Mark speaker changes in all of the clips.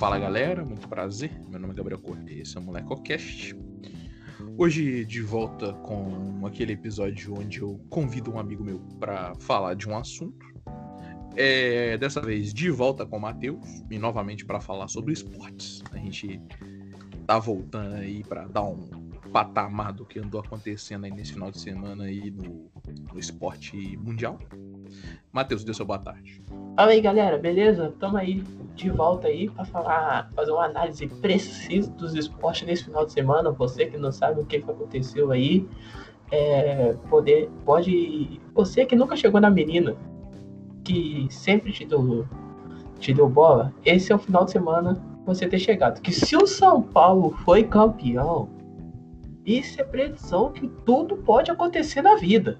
Speaker 1: Fala galera, muito prazer. Meu nome é Gabriel Correia, esse é o MolecoCast. Hoje de volta com aquele episódio onde eu convido um amigo meu para falar de um assunto. É, dessa vez de volta com o Matheus e novamente para falar sobre esportes. A gente tá voltando aí para dar um patamar do que andou acontecendo aí nesse final de semana aí no, no esporte mundial. Matheus, dê sua boa tarde.
Speaker 2: Fala aí, galera, beleza? Tamo aí de volta aí para falar, fazer uma análise precisa dos esportes nesse final de semana. Você que não sabe o que, que aconteceu aí, é, poder, pode, você que nunca chegou na menina, que sempre te deu, te deu bola, esse é o final de semana você ter chegado. Que se o São Paulo foi campeão, isso é predição que tudo pode acontecer na vida.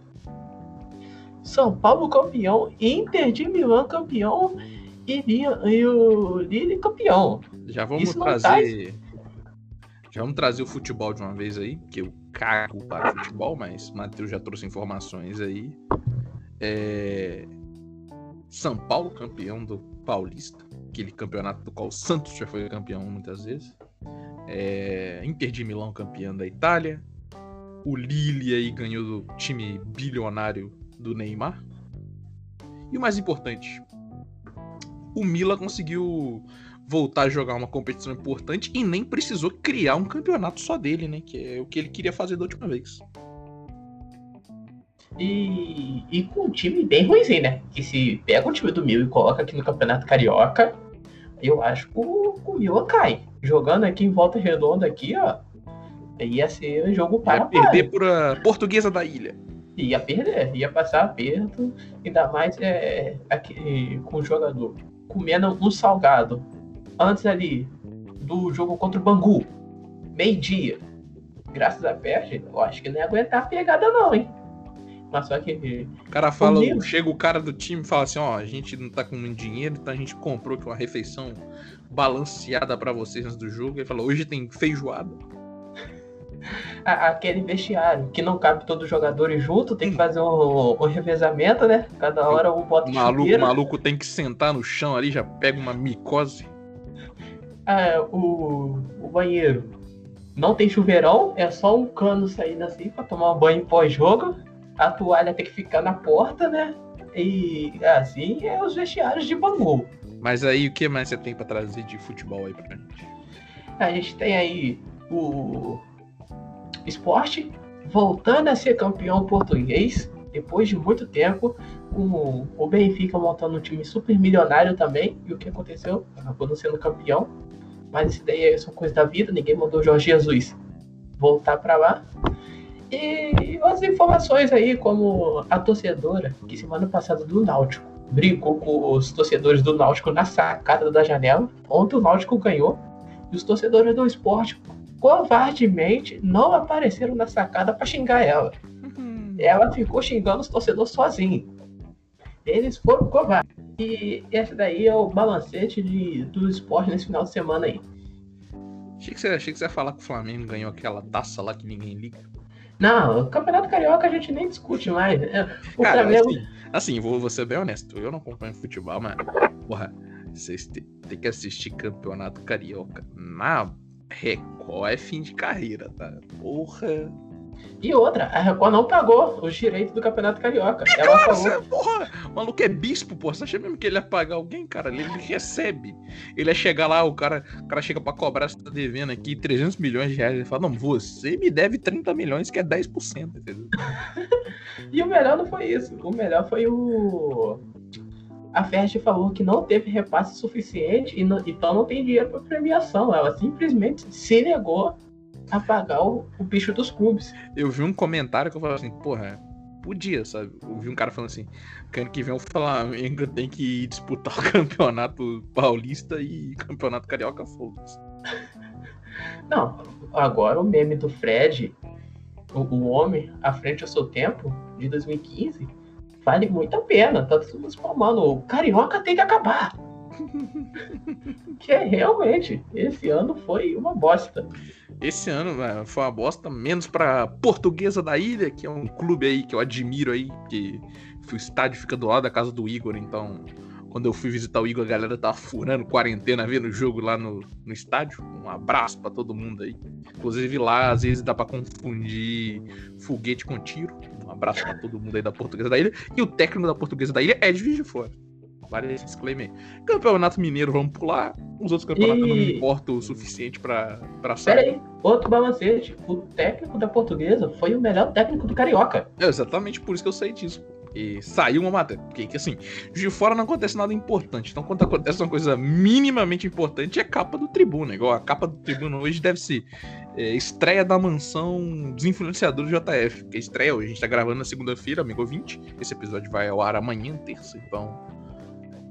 Speaker 2: São Paulo campeão, Inter de Milão campeão e, e o Lille campeão.
Speaker 1: Já vamos trazer. Já vamos trazer o futebol de uma vez aí, que eu cago para futebol, mas Matheus já trouxe informações aí. É... São Paulo campeão do Paulista, aquele campeonato do qual o Santos já foi campeão muitas vezes. É... Inter de Milão campeão da Itália. O Lille aí ganhou do time bilionário do Neymar. E o mais importante, o Mila conseguiu voltar a jogar uma competição importante e nem precisou criar um campeonato só dele, né? Que é o que ele queria fazer da última vez.
Speaker 2: E, e com um time bem ruimzinho, né? Que se pega o time do Mila e coloca aqui no Campeonato Carioca, eu acho que o, o Mila cai. Jogando aqui em volta redonda aqui, ó. Ia ser um jogo para.
Speaker 1: Ia perder por a portuguesa da ilha
Speaker 2: ia perder, ia passar aperto, ainda mais é, aqui, com o jogador comendo um salgado antes ali do jogo contra o Bangu, meio-dia. Graças a peste, eu acho que não ia aguentar a pegada, não, hein? Mas só que.
Speaker 1: O cara fala, o chega o cara do time e fala assim: ó, a gente não tá com muito dinheiro, então a gente comprou aqui uma refeição balanceada para vocês antes do jogo. Ele falou: hoje tem feijoada
Speaker 2: aquele vestiário que não cabe todos os jogadores junto, tem que fazer um, um revezamento, né? Cada hora um bota
Speaker 1: o maluco, o maluco tem que sentar no chão ali, já pega uma micose.
Speaker 2: Ah, o, o banheiro não tem chuveirão, é só um cano saindo assim pra tomar um banho pós-jogo. A toalha tem que ficar na porta, né? E assim é os vestiários de Bangu.
Speaker 1: Mas aí o que mais você tem para trazer de futebol aí pra gente?
Speaker 2: A gente tem aí o esporte voltando a ser campeão português depois de muito tempo, com o Benfica montando um time super milionário também. E o que aconteceu? Acabou não sendo campeão. Mas isso daí é só coisa da vida, ninguém mandou o Jorge Jesus voltar para lá. E outras informações aí, como a torcedora que semana passada do Náutico brigou com os torcedores do Náutico na sacada da janela. Ontem o Náutico ganhou. E os torcedores do esporte covardemente não apareceram na sacada para xingar ela. Uhum. Ela ficou xingando os torcedores sozinha. Eles foram covardes. E esse daí é o balancete de, do esporte nesse final de semana aí.
Speaker 1: Achei que, você, achei que você ia falar que o Flamengo ganhou aquela taça lá que ninguém liga.
Speaker 2: Não, o Campeonato Carioca a gente nem discute mais. Né?
Speaker 1: O Cara, Flamengo... assim, assim vou, vou ser bem honesto. Eu não acompanho futebol, mas, porra, vocês têm que assistir Campeonato Carioca na Record é fim de carreira, tá? Porra.
Speaker 2: E outra, a Record não pagou os direitos do Campeonato Carioca. É Ela
Speaker 1: claro, falou... porra, o maluco é bispo, pô. Você acha mesmo que ele ia pagar alguém, cara? Ele, ele recebe. Ele ia chegar lá, o cara, o cara chega pra cobrar, você tá devendo aqui 300 milhões de reais. Ele fala, não, você me deve 30 milhões, que é 10%, entendeu?
Speaker 2: e o melhor não foi isso. O melhor foi o a Fest falou que não teve repasse suficiente e não, então não tem dinheiro para premiação. Ela simplesmente se negou a pagar o, o, bicho dos clubes.
Speaker 1: Eu vi um comentário que eu falei assim, porra, podia, sabe? Eu vi um cara falando assim, que ano que vem o Flamengo tem que disputar o campeonato paulista e campeonato carioca foda-se.
Speaker 2: Não, agora o meme do Fred, o, o homem à frente ao seu tempo, de 2015 vale muito a pena. Tá todo mundo spamando. O Carioca tem que acabar. que é realmente, esse ano foi uma bosta.
Speaker 1: Esse ano foi uma bosta, menos pra Portuguesa da Ilha, que é um clube aí que eu admiro aí, que o estádio fica do lado da casa do Igor, então Quando eu fui visitar o Igor, a galera tava furando quarentena, vendo o jogo lá no, no estádio. Um abraço para todo mundo aí. Inclusive lá, às vezes dá para confundir foguete com tiro. Um abraço para todo mundo aí da Portuguesa da Ilha. E o técnico da Portuguesa da Ilha é de Vídeo Fora. Vale esse disclaimer. Campeonato Mineiro, vamos pular. Os outros campeonatos e... não me importam o suficiente pra, pra
Speaker 2: sair. Pera aí, outro balancete. O técnico da Portuguesa foi o melhor técnico do Carioca.
Speaker 1: É exatamente por isso que eu sei disso. E saiu uma matéria. Porque, que, assim, de fora não acontece nada importante. Então, quando acontece uma coisa minimamente importante, é capa do Tribuna. Igual a capa do Tribuna hoje deve ser é, estreia da mansão dos influenciadores do JF. Que é estreia hoje. A gente tá gravando na segunda-feira, amigo 20. Esse episódio vai ao ar amanhã, terça. Então,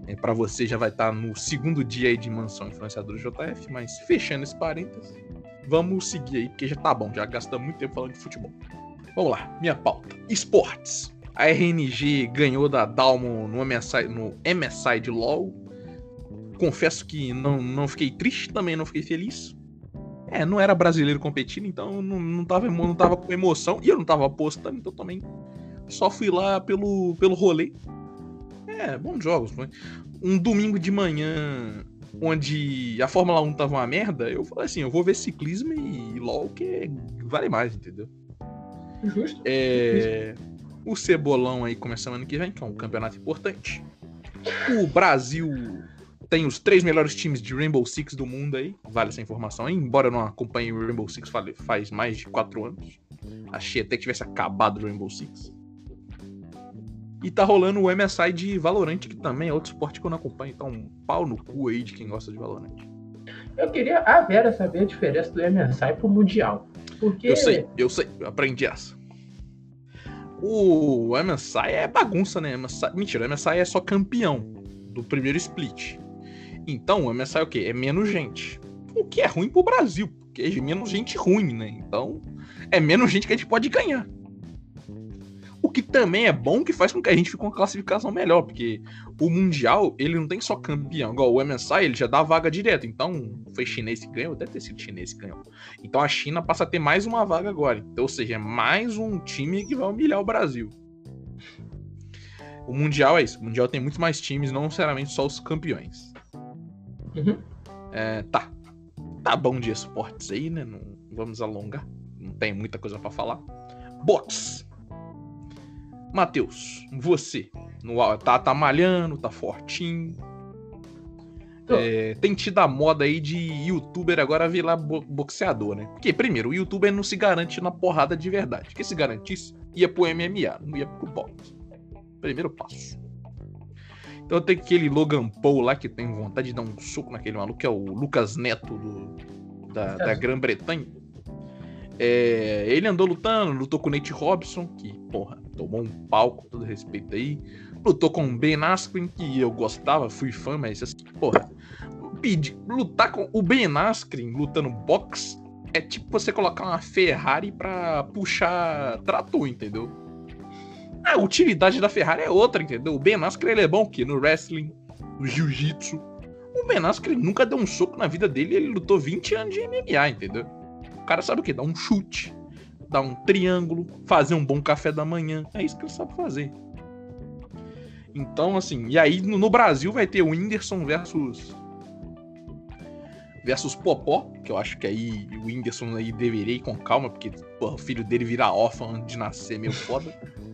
Speaker 1: é, para você já vai estar tá no segundo dia aí de mansão influenciadores JF. Mas fechando esse parênteses, vamos seguir aí, porque já tá bom. Já gastamos muito tempo falando de futebol. Vamos lá, minha pauta. Esportes. A RNG ganhou da Dalmo no MSI, no MSI de LoL. Confesso que não, não fiquei triste, também não fiquei feliz. É, não era brasileiro competindo, então não, não, tava, não tava com emoção. E eu não tava apostando, então também só fui lá pelo, pelo rolê. É, bons jogos. Um domingo de manhã, onde a Fórmula 1 tava uma merda, eu falei assim: eu vou ver ciclismo e LOL, que vale mais, entendeu?
Speaker 2: Justo.
Speaker 1: É. O Cebolão aí começando ano que vem, que é um campeonato importante. O Brasil tem os três melhores times de Rainbow Six do mundo aí. Vale essa informação aí. Embora eu não acompanhe o Rainbow Six faz mais de quatro anos. Achei até que tivesse acabado o Rainbow Six. E tá rolando o MSI de Valorant, que também é outro esporte que eu não acompanho. Então, um pau no cu aí de quem gosta de Valorant.
Speaker 2: Eu queria a Vera saber a diferença do MSI pro Mundial. Porque...
Speaker 1: Eu sei, eu sei, eu aprendi essa. O MSI é bagunça, né? MSI... Mentira, o MSI é só campeão do primeiro split. Então, o MSI é o quê? É menos gente. O que é ruim pro Brasil, porque é menos gente ruim, né? Então, é menos gente que a gente pode ganhar. O que também é bom que faz com que a gente fique com uma classificação melhor, porque o Mundial, ele não tem só campeão, igual o MSI, ele já dá vaga direto. Então, foi chinês que ganhou, deve ter sido chinês que ganhou. Então a China passa a ter mais uma vaga agora. Então, ou seja, é mais um time que vai humilhar o Brasil. O Mundial é isso. O Mundial tem muito mais times, não necessariamente só os campeões.
Speaker 2: Uhum.
Speaker 1: É, tá. Tá bom de esportes aí, né? Não vamos alongar. Não tem muita coisa para falar. Box. Matheus, você. No, tá, tá malhando, tá fortinho. É, tem tido a moda aí de youtuber agora virar boxeador, né? Porque, primeiro, o youtuber não se garante na porrada de verdade. Porque se garantisse, ia pro MMA, não ia pro boxe. Primeiro passo. Então tem aquele Logan Paul lá que tem vontade de dar um soco naquele maluco, que é o Lucas Neto do, da, da Grã-Bretanha. É, ele andou lutando, lutou com o Nate Robson, que, porra, tomou um pau com todo respeito aí. Lutou com o Ben Askren, que eu gostava, fui fã, mas assim, porra. Pedir, lutar com o Ben Askren lutando boxe é tipo você colocar uma Ferrari pra puxar trator, entendeu? A utilidade da Ferrari é outra, entendeu? O Ben Askren ele é bom o quê? No wrestling, no jiu-jitsu. O Ben Askren nunca deu um soco na vida dele ele lutou 20 anos de MMA, entendeu? Cara sabe o quê? Dá um chute dar um triângulo, fazer um bom café da manhã. É isso que ele sabe fazer. Então, assim, e aí no Brasil vai ter o Whindersson versus. versus Popó, que eu acho que aí o Whindersson aí deveria ir com calma, porque porra, o filho dele virar órfão antes de nascer meio foda.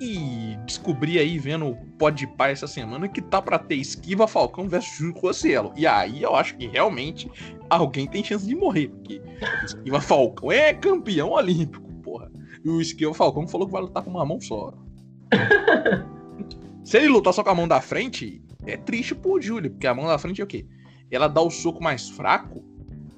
Speaker 1: E descobri aí, vendo o Pode Pai essa semana, que tá para ter Esquiva Falcão versus Júlio Cossielo. E aí eu acho que realmente alguém tem chance de morrer, porque Esquiva Falcão é campeão olímpico, porra. E o Esquiva Falcão falou que vai lutar com uma mão só. Se ele lutar só com a mão da frente, é triste pro Júlio, porque a mão da frente é o quê? Ela dá o soco mais fraco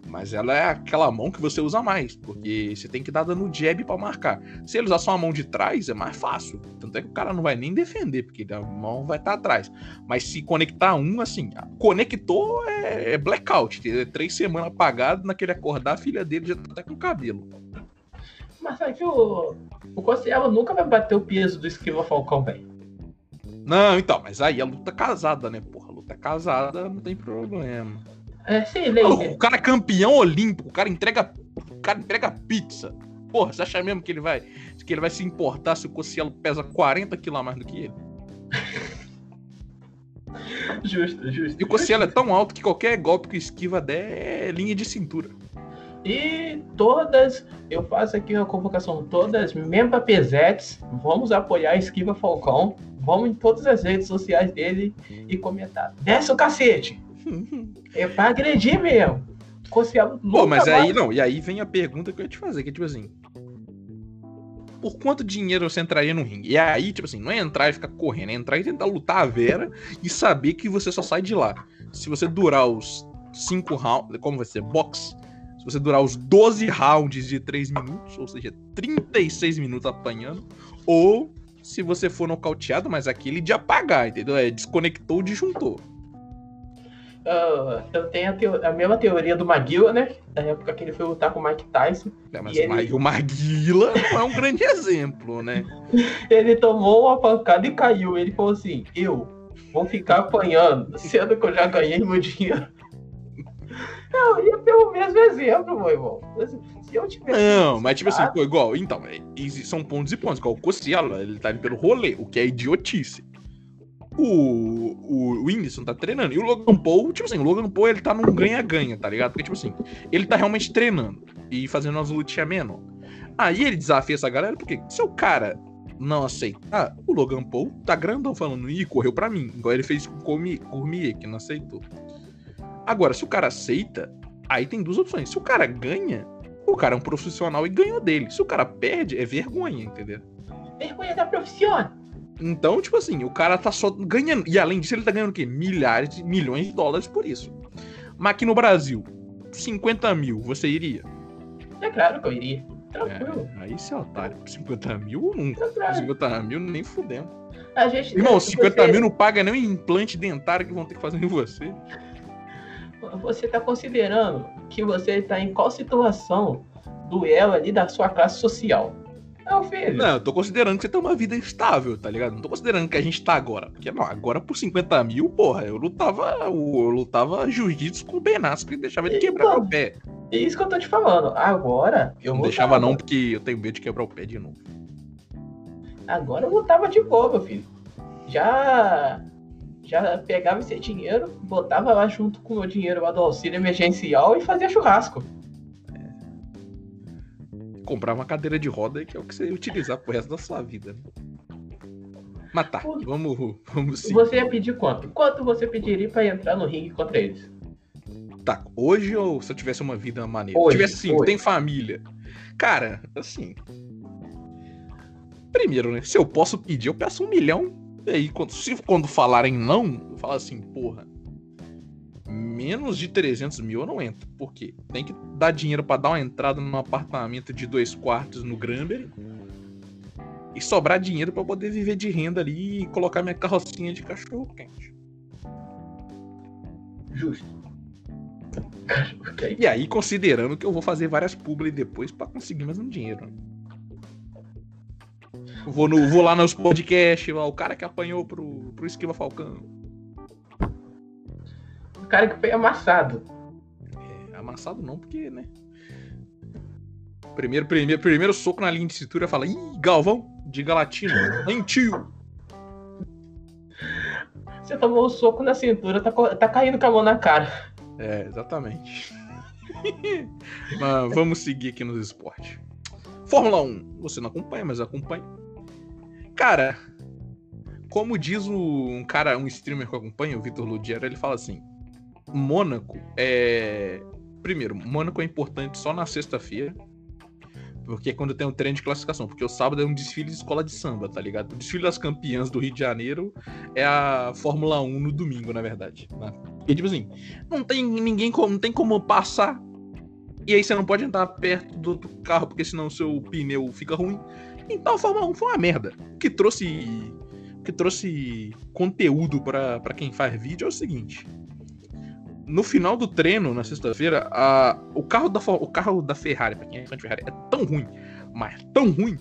Speaker 1: mas ela é aquela mão que você usa mais, porque você tem que dar dando jab para marcar. Se ele usar só a mão de trás, é mais fácil. Tanto é que o cara não vai nem defender, porque a mão vai estar tá atrás. Mas se conectar um, assim, conectou é, é blackout. É três semanas apagado, naquele acordar, a filha dele já tá até com cabelo.
Speaker 2: Mas sabe que o, o Cossielo nunca vai bater o peso do Esquiva Falcão, velho.
Speaker 1: Não, então, mas aí a luta casada, né, porra? A luta casada não tem problema.
Speaker 2: É,
Speaker 1: o, cara é campeão olímpico, o cara entrega. O cara entrega pizza. Porra, você acha mesmo que ele vai. Que ele vai se importar se o Cossielo pesa 40 quilos a mais do que ele?
Speaker 2: Justo, justo.
Speaker 1: E o Cossielo é tão alto que qualquer golpe que esquiva der é linha de cintura.
Speaker 2: E todas, eu faço aqui uma convocação, todas membra Pesetes, vamos apoiar a Esquiva Falcão, vamos em todas as redes sociais dele e comentar. Desce o cacete! É pra agredir mesmo. Cossielo
Speaker 1: Pô, mas
Speaker 2: nunca
Speaker 1: aí
Speaker 2: mais-
Speaker 1: não, e aí vem a pergunta que eu ia te fazer, que é tipo assim. Por quanto dinheiro você entraria no ringue? E aí, tipo assim, não é entrar e ficar correndo, é entrar e tentar lutar a Vera e saber que você só sai de lá. Se você durar os 5 rounds, como vai ser? Box. Se você durar os 12 rounds de 3 minutos, ou seja, 36 minutos apanhando, ou se você for nocauteado, mas aquele de apagar, entendeu? É desconectou, disjuntou.
Speaker 2: Ah, eu tenho a, teo- a mesma teoria do Maguila, né? Da época que ele foi lutar com o Mike Tyson.
Speaker 1: É, mas
Speaker 2: E ele-
Speaker 1: o Mag- o Maguila não é um grande exemplo, né?
Speaker 2: Ele tomou uma pancada e caiu. Ele falou assim: Eu vou ficar apanhando, sendo que eu já ganhei meu dinheiro. Eu ia pelo mesmo exemplo, meu irmão. Se eu tivesse.
Speaker 1: Não, mas tipo assim, pô, igual, então, é, são pontos e pontos. Igual o Cossielo, ele tá indo pelo rolê, o que é idiotice. O, o, Whindersson tá treinando. E o Logan Paul, tipo assim, o Logan Paul ele tá num ganha-ganha, tá ligado? Porque, tipo assim, ele tá realmente treinando e fazendo umas lutinhas menor. Aí ele desafia essa galera, porque se o cara não aceitar, o Logan Paul tá grandão falando, ih, correu pra mim. Igual ele fez com o Cormi- Cormier, que não aceitou. Agora, se o cara aceita, aí tem duas opções. Se o cara ganha, o cara é um profissional e ganhou dele. Se o cara perde, é vergonha, entendeu?
Speaker 2: Vergonha da profissão.
Speaker 1: Então, tipo assim, o cara tá só ganhando. E além disso, ele tá ganhando o quê? Milhares de milhões de dólares por isso. Mas aqui no Brasil, 50 mil, você iria?
Speaker 2: É claro que eu iria. Tranquilo.
Speaker 1: É, aí você é otário. 50 mil, não.
Speaker 2: tranquilo.
Speaker 1: 50 mil, nem fudendo.
Speaker 2: A gente,
Speaker 1: Irmão,
Speaker 2: se
Speaker 1: 50
Speaker 2: você,
Speaker 1: mil não paga nem o implante dentário que vão ter que fazer em você.
Speaker 2: Você tá considerando que você tá em qual situação do elo ali da sua classe social? Não, filho.
Speaker 1: Não, eu tô considerando que você tem uma vida estável, tá ligado? Não tô considerando que a gente tá agora. Porque, não, agora por 50 mil, porra, eu lutava. Eu lutava jiu-jitsu com o Ben Askren e deixava ele quebrar
Speaker 2: Então,
Speaker 1: meu pé.
Speaker 2: É isso que eu tô te falando. Agora, eu
Speaker 1: não deixava
Speaker 2: tava-
Speaker 1: não, porque eu tenho medo de quebrar o pé de novo.
Speaker 2: Agora eu lutava de boa, meu filho. Já. Já pegava esse dinheiro, botava lá junto com o meu dinheiro lá do auxílio emergencial e fazia churrasco.
Speaker 1: Comprava uma cadeira de roda, que é o que você ia utilizar pro resto da sua vida, né? Mas tá, vamos, vamos sim.
Speaker 2: Você ia pedir quanto? Quanto você pediria pra entrar no ringue contra eles?
Speaker 1: Tá, hoje ou se eu tivesse uma vida maneira?
Speaker 2: Hoje,
Speaker 1: tivesse
Speaker 2: hoje.
Speaker 1: tem família. Cara, assim. Primeiro, né? Se eu posso pedir, eu peço um milhão. E aí, quando, se, quando falarem não, eu falo assim, porra. Menos de 300 mil eu não entro. Por quê? Tem que dar dinheiro pra dar uma entrada num apartamento de dois quartos no Granbury. E sobrar dinheiro pra poder viver de renda ali e colocar minha carrocinha de cachorro quente.
Speaker 2: Justo. Ok.
Speaker 1: E aí, considerando que eu vou fazer várias publi depois pra conseguir mais um dinheiro. né? Vou, no- vou lá nos podcasts, o cara que apanhou pro, pro Esquiva Falcão.
Speaker 2: Cara que foi amassado.
Speaker 1: É, amassado não, porque, né? Primeiro, primeiro, primeiro soco na linha de cintura fala, ih, Galvão, diga latino, mentiu.
Speaker 2: Você tomou um soco na cintura, tá, tá caindo com a mão na cara.
Speaker 1: É, exatamente. mas vamos seguir aqui nos esportes. Fórmula 1, você não acompanha, mas acompanha. Cara, como diz um cara, um streamer que eu acompanho, o Vitor Ludiero, ele fala assim: Mônaco é. Primeiro, Mônaco é importante só na sexta-feira. Porque é quando tem um treino de classificação. Porque o sábado é um desfile de escola de samba, tá ligado? O desfile das campeãs do Rio de Janeiro é a Fórmula 1 no domingo, na verdade. né? E tipo assim, não tem ninguém como, não tem como passar. E aí você não pode entrar perto do outro carro, porque senão o seu pneu fica ruim. Então a Fórmula 1 foi uma merda. O que trouxe. que trouxe conteúdo pra quem faz vídeo é o seguinte. No final do treino, na sexta-feira, a- o, carro da, o carro da Ferrari, pra quem é fã de Ferrari, é tão ruim, mas tão ruim,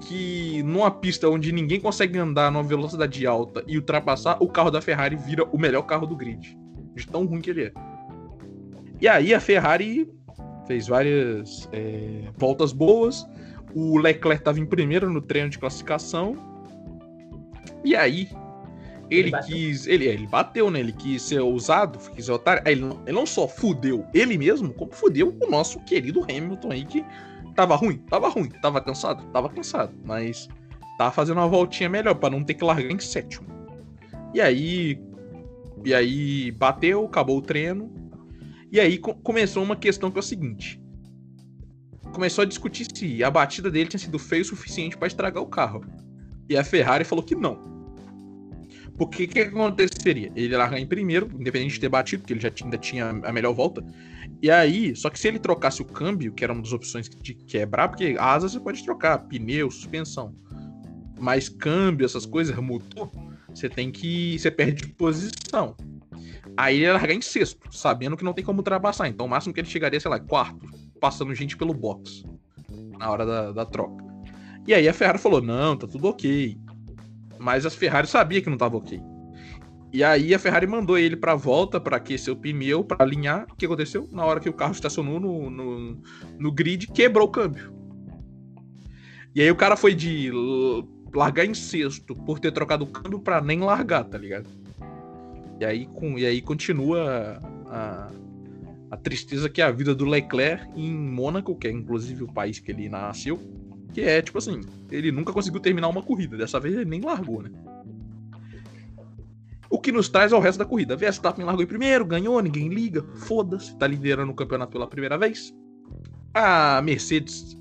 Speaker 1: que numa pista onde ninguém consegue andar numa velocidade alta e ultrapassar, o carro da Ferrari vira o melhor carro do grid. De tão ruim que ele é. E aí a Ferrari fez várias é, voltas boas. O Leclerc estava em primeiro no treino de classificação. E aí Ele, ele quis. Ele, ele bateu, né? Ele quis ser ousado, quis ser otário. Ele, não, ele não só fudeu ele mesmo, como fudeu o nosso querido Hamilton aí, que tava ruim, tava ruim, tava cansado, tava cansado, mas tava fazendo uma voltinha melhor para não ter que largar em sétimo. E aí. E aí bateu, acabou o treino. E aí começou uma questão que é o seguinte. Começou a discutir se a batida dele tinha sido feia o suficiente para estragar o carro. E a Ferrari falou que não. Porque o que, aconteceria? Ele largar em primeiro, independente de ter batido, porque ele já ainda tinha a melhor volta. E aí, só que se ele trocasse o câmbio, que era uma das opções de quebrar, porque asa você pode trocar, pneu, suspensão. Mas câmbio, essas coisas, motor, você tem que. Você perde posição. Aí ele ia largar em sexto, sabendo que não tem como ultrapassar. Então o máximo que ele chegaria, sei lá, quarto, passando gente pelo box. Na hora da, da troca. E aí a Ferrari falou: não, tá tudo ok. Mas a Ferrari sabia que não estava ok. E aí a Ferrari mandou ele para volta para aquecer o pneu, para alinhar. O que aconteceu? Na hora que o carro estacionou no, no, no grid, quebrou o câmbio. E aí o cara foi de largar em sexto por ter trocado o câmbio para nem largar, tá ligado? E aí, com, e aí continua a, a tristeza que é a vida do Leclerc em Mônaco, que é inclusive o país que ele nasceu. Que é, tipo assim, ele nunca conseguiu terminar uma corrida. Dessa vez ele nem largou, né? O que nos traz ao resto da corrida. Verstappen largou em primeiro, ganhou, ninguém liga. Foda-se, tá liderando o campeonato pela primeira vez. A Mercedes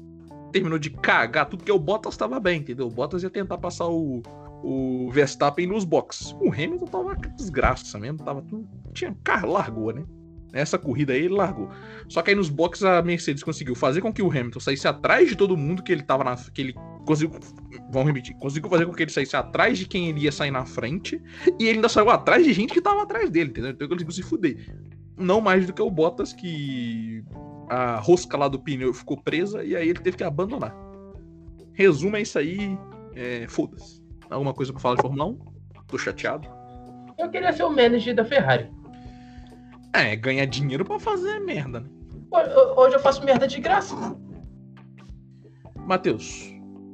Speaker 1: terminou de cagar tudo que o Bottas estava bem, entendeu? O Bottas ia tentar passar o, o Verstappen nos boxes. O Hamilton tava desgraça mesmo, tava tudo. Tinha carro, largou, né? Nessa corrida aí ele largou. Só que aí nos boxes a Mercedes conseguiu fazer com que o Hamilton saísse atrás de todo mundo que ele tava na. que ele conseguiu. Vamos repetir. Conseguiu fazer com que ele saísse atrás de quem ele ia sair na frente. E ele ainda saiu atrás de gente que tava atrás dele, entendeu? Então ele conseguiu se fuder. Não mais do que o Bottas, que a rosca lá do pneu ficou presa e aí ele teve que abandonar. Resumo é isso aí. É, Foda-se. Alguma coisa pra falar de Fórmula 1? Tô chateado.
Speaker 2: Eu queria ser o manager da Ferrari.
Speaker 1: É, ganhar dinheiro para fazer merda, né?
Speaker 2: Hoje eu faço merda de graça.
Speaker 1: Matheus,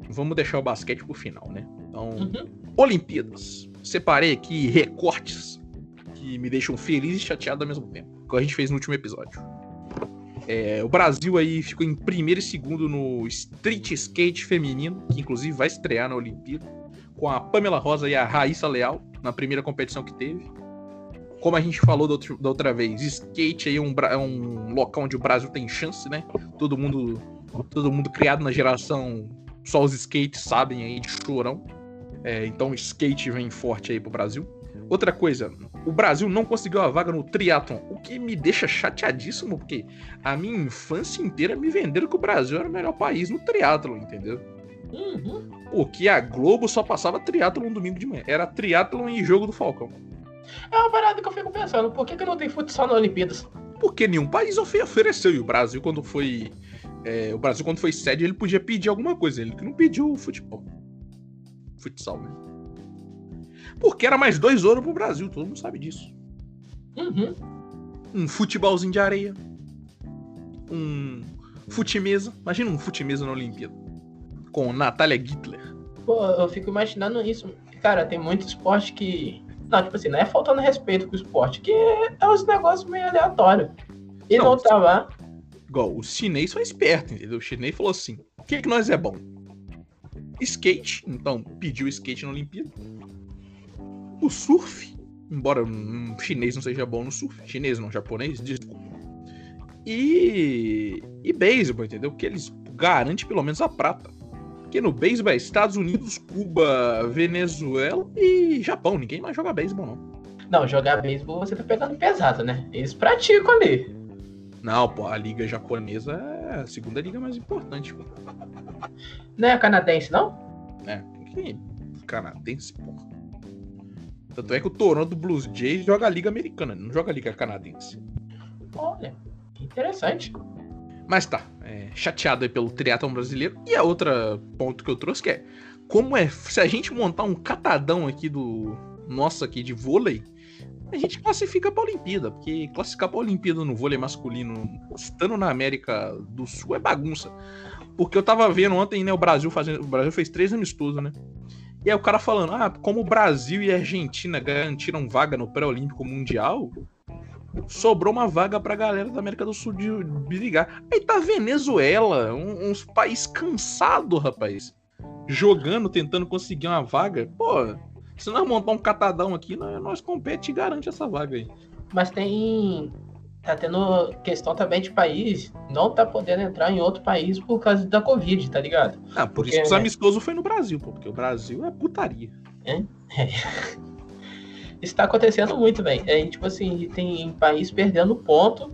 Speaker 1: vamos deixar o basquete pro final, né? Então, uhum. Olimpíadas. Separei aqui recortes que me deixam feliz e chateado ao mesmo tempo, como a gente fez no último episódio. É, o Brasil aí ficou em primeiro e segundo no street skate feminino, que inclusive vai estrear na Olimpíada, com a Pamela Rosa e a Raíssa Leal na primeira competição que teve como a gente falou da, outra, da outra vez, skate aí é um, é um local onde o Brasil tem chance, né? Todo mundo, todo mundo criado na geração, só os skates sabem aí de chorão. É, então skate vem forte aí pro Brasil. Outra coisa, o Brasil não conseguiu a vaga no triatlon, o que me deixa chateadíssimo, porque a minha infância inteira me venderam que o Brasil era o melhor país no triatlon, entendeu? Uhum. Porque a Globo só passava triatlon no domingo de manhã. Era triatlon e jogo do Falcão.
Speaker 2: É uma parada que eu fico pensando, por que, que não tem futsal na Olimpíadas?
Speaker 1: Porque nenhum país ofereceu. E o Brasil, quando foi. É, o Brasil, quando foi sede, ele podia pedir alguma coisa. Ele que não pediu o futebol. Futsal, né? Porque era mais dois ouro pro Brasil, todo mundo sabe disso. Uhum. Um futebolzinho de areia. Um futimesa. Imagina um futimesa na Olimpíada. Com Natália Gittler.
Speaker 2: Pô, eu fico imaginando isso. Cara, tem muito esporte que não, tipo assim, não é faltando respeito com o esporte, que é uns negócios meio aleatórios. E não, não tá lá.
Speaker 1: Igual, o chinês foi esperto, entendeu? O chinês falou assim: o que é que nós é bom? Skate, então pediu skate na Olimpíada. O surf, embora um chinês não seja bom no surf, chinês não, japonês, desculpa. E. E beisebol, entendeu? Porque eles garantem pelo menos a prata. Porque no beisebol é Estados Unidos, Cuba, Venezuela e Japão. Ninguém mais joga beisebol, não.
Speaker 2: Não, jogar beisebol você tá pegando pesado, né? Eles praticam ali.
Speaker 1: Não, pô, a liga japonesa é a segunda liga mais importante, pô.
Speaker 2: Não é a canadense, não?
Speaker 1: É, que canadense, pô. Tanto é que o Toronto Blues Jays joga a liga americana, não joga a liga canadense.
Speaker 2: Olha, que interessante.
Speaker 1: Mas tá, é, chateado aí pelo triatlon brasileiro. E a outra ponto que eu trouxe que é como é se a gente montar um catadão aqui do nosso aqui de vôlei, a gente classifica para a Olimpíada, porque classificar para a Olimpíada no vôlei masculino, estando na América do Sul é bagunça. Porque eu tava vendo ontem, né, o Brasil fazendo, o Brasil fez três amistosos, né? E aí o cara falando, ah, como o Brasil e a Argentina garantiram vaga no pré-olímpico mundial, sobrou uma vaga pra galera da América do Sul de brigar. Aí tá Venezuela, um, uns país cansado, rapaz. Jogando, tentando conseguir uma vaga. Pô, se nós montar um catadão aqui, nós, nós compete e garante essa vaga aí.
Speaker 2: Mas tem. Tá tendo questão também de país não tá podendo entrar em outro país por causa da Covid, tá ligado?
Speaker 1: Ah, por porque, isso que os amistosos foi no Brasil, pô, porque o Brasil é putaria.
Speaker 2: É? é. Isso tá acontecendo muito, bem. É, tipo assim, tem país perdendo ponto.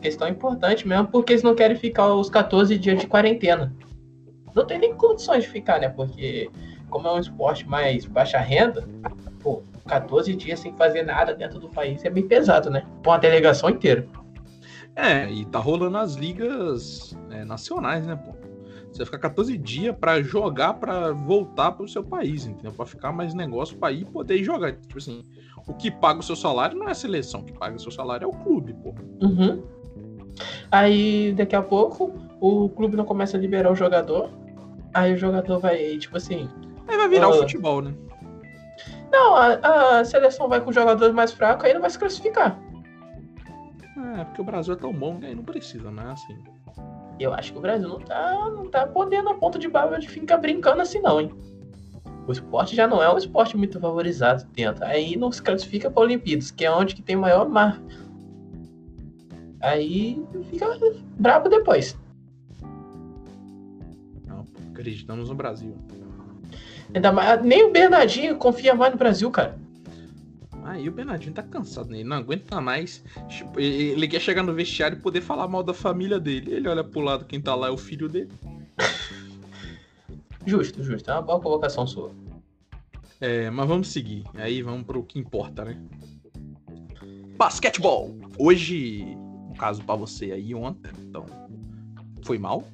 Speaker 2: Questão importante mesmo, porque eles não querem ficar os 14 dias de quarentena. Não tem nem condições de ficar, né? Porque como é um esporte mais baixa renda, pô, 14 dias sem fazer nada dentro do país é bem pesado, né? Pra uma delegação inteira.
Speaker 1: É, e tá rolando as ligas é, nacionais, né, pô? Você fica 14 dias para jogar, para voltar pro seu país, entendeu? Pra ficar mais negócio pra ir poder jogar. Tipo assim, o que paga o seu salário não é a seleção, o que paga o seu salário é o clube, pô.
Speaker 2: Uhum. Aí, daqui a pouco, o clube não começa a liberar o jogador. Aí o jogador vai, tipo assim.
Speaker 1: Aí vai virar uh... o futebol, né?
Speaker 2: Não, a, a seleção vai com jogadores mais fracos, aí não vai se classificar.
Speaker 1: É, porque o Brasil é tão bom que aí não precisa, né? Assim.
Speaker 2: Eu acho que o Brasil não tá, não tá podendo a ponto de barba de ficar brincando assim, não, hein? O esporte já não é um esporte muito valorizado dentro. Aí não se classifica para Olimpíadas, que é onde que tem maior mar. Aí fica brabo depois.
Speaker 1: Não, acreditamos no Brasil.
Speaker 2: Ainda mais, nem o Bernardinho confia mais no Brasil, cara.
Speaker 1: Ah, e o Bernardinho tá cansado, né? Ele não aguenta mais. Tipo, ele quer chegar no vestiário e poder falar mal da família dele. Ele olha pro lado, quem tá lá é o filho dele.
Speaker 2: justo, justo. É uma boa colocação sua.
Speaker 1: É, mas vamos seguir. Aí vamos pro que importa, né? Basquetebol! Hoje, no caso para você aí ontem, então foi mal.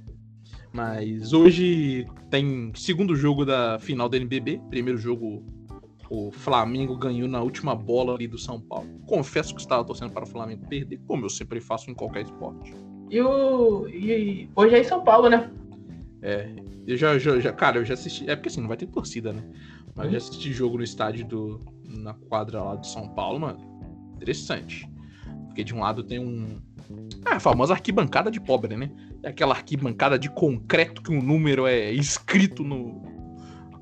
Speaker 1: Mas hoje tem segundo jogo da final da NBB. Primeiro jogo, o Flamengo ganhou na última bola ali do São Paulo. Confesso que estava torcendo para o Flamengo perder, como eu sempre faço em qualquer esporte.
Speaker 2: E, o... e hoje é em São Paulo, né?
Speaker 1: É, eu já, já, já, cara, eu já assisti. É porque assim, não vai ter torcida, né? Mas eu já assisti jogo no estádio do. na quadra lá de São Paulo, mano. Interessante. Porque de um lado tem um. Ah, a famosa arquibancada de pobre, né? É aquela arquibancada de concreto que um número é escrito no,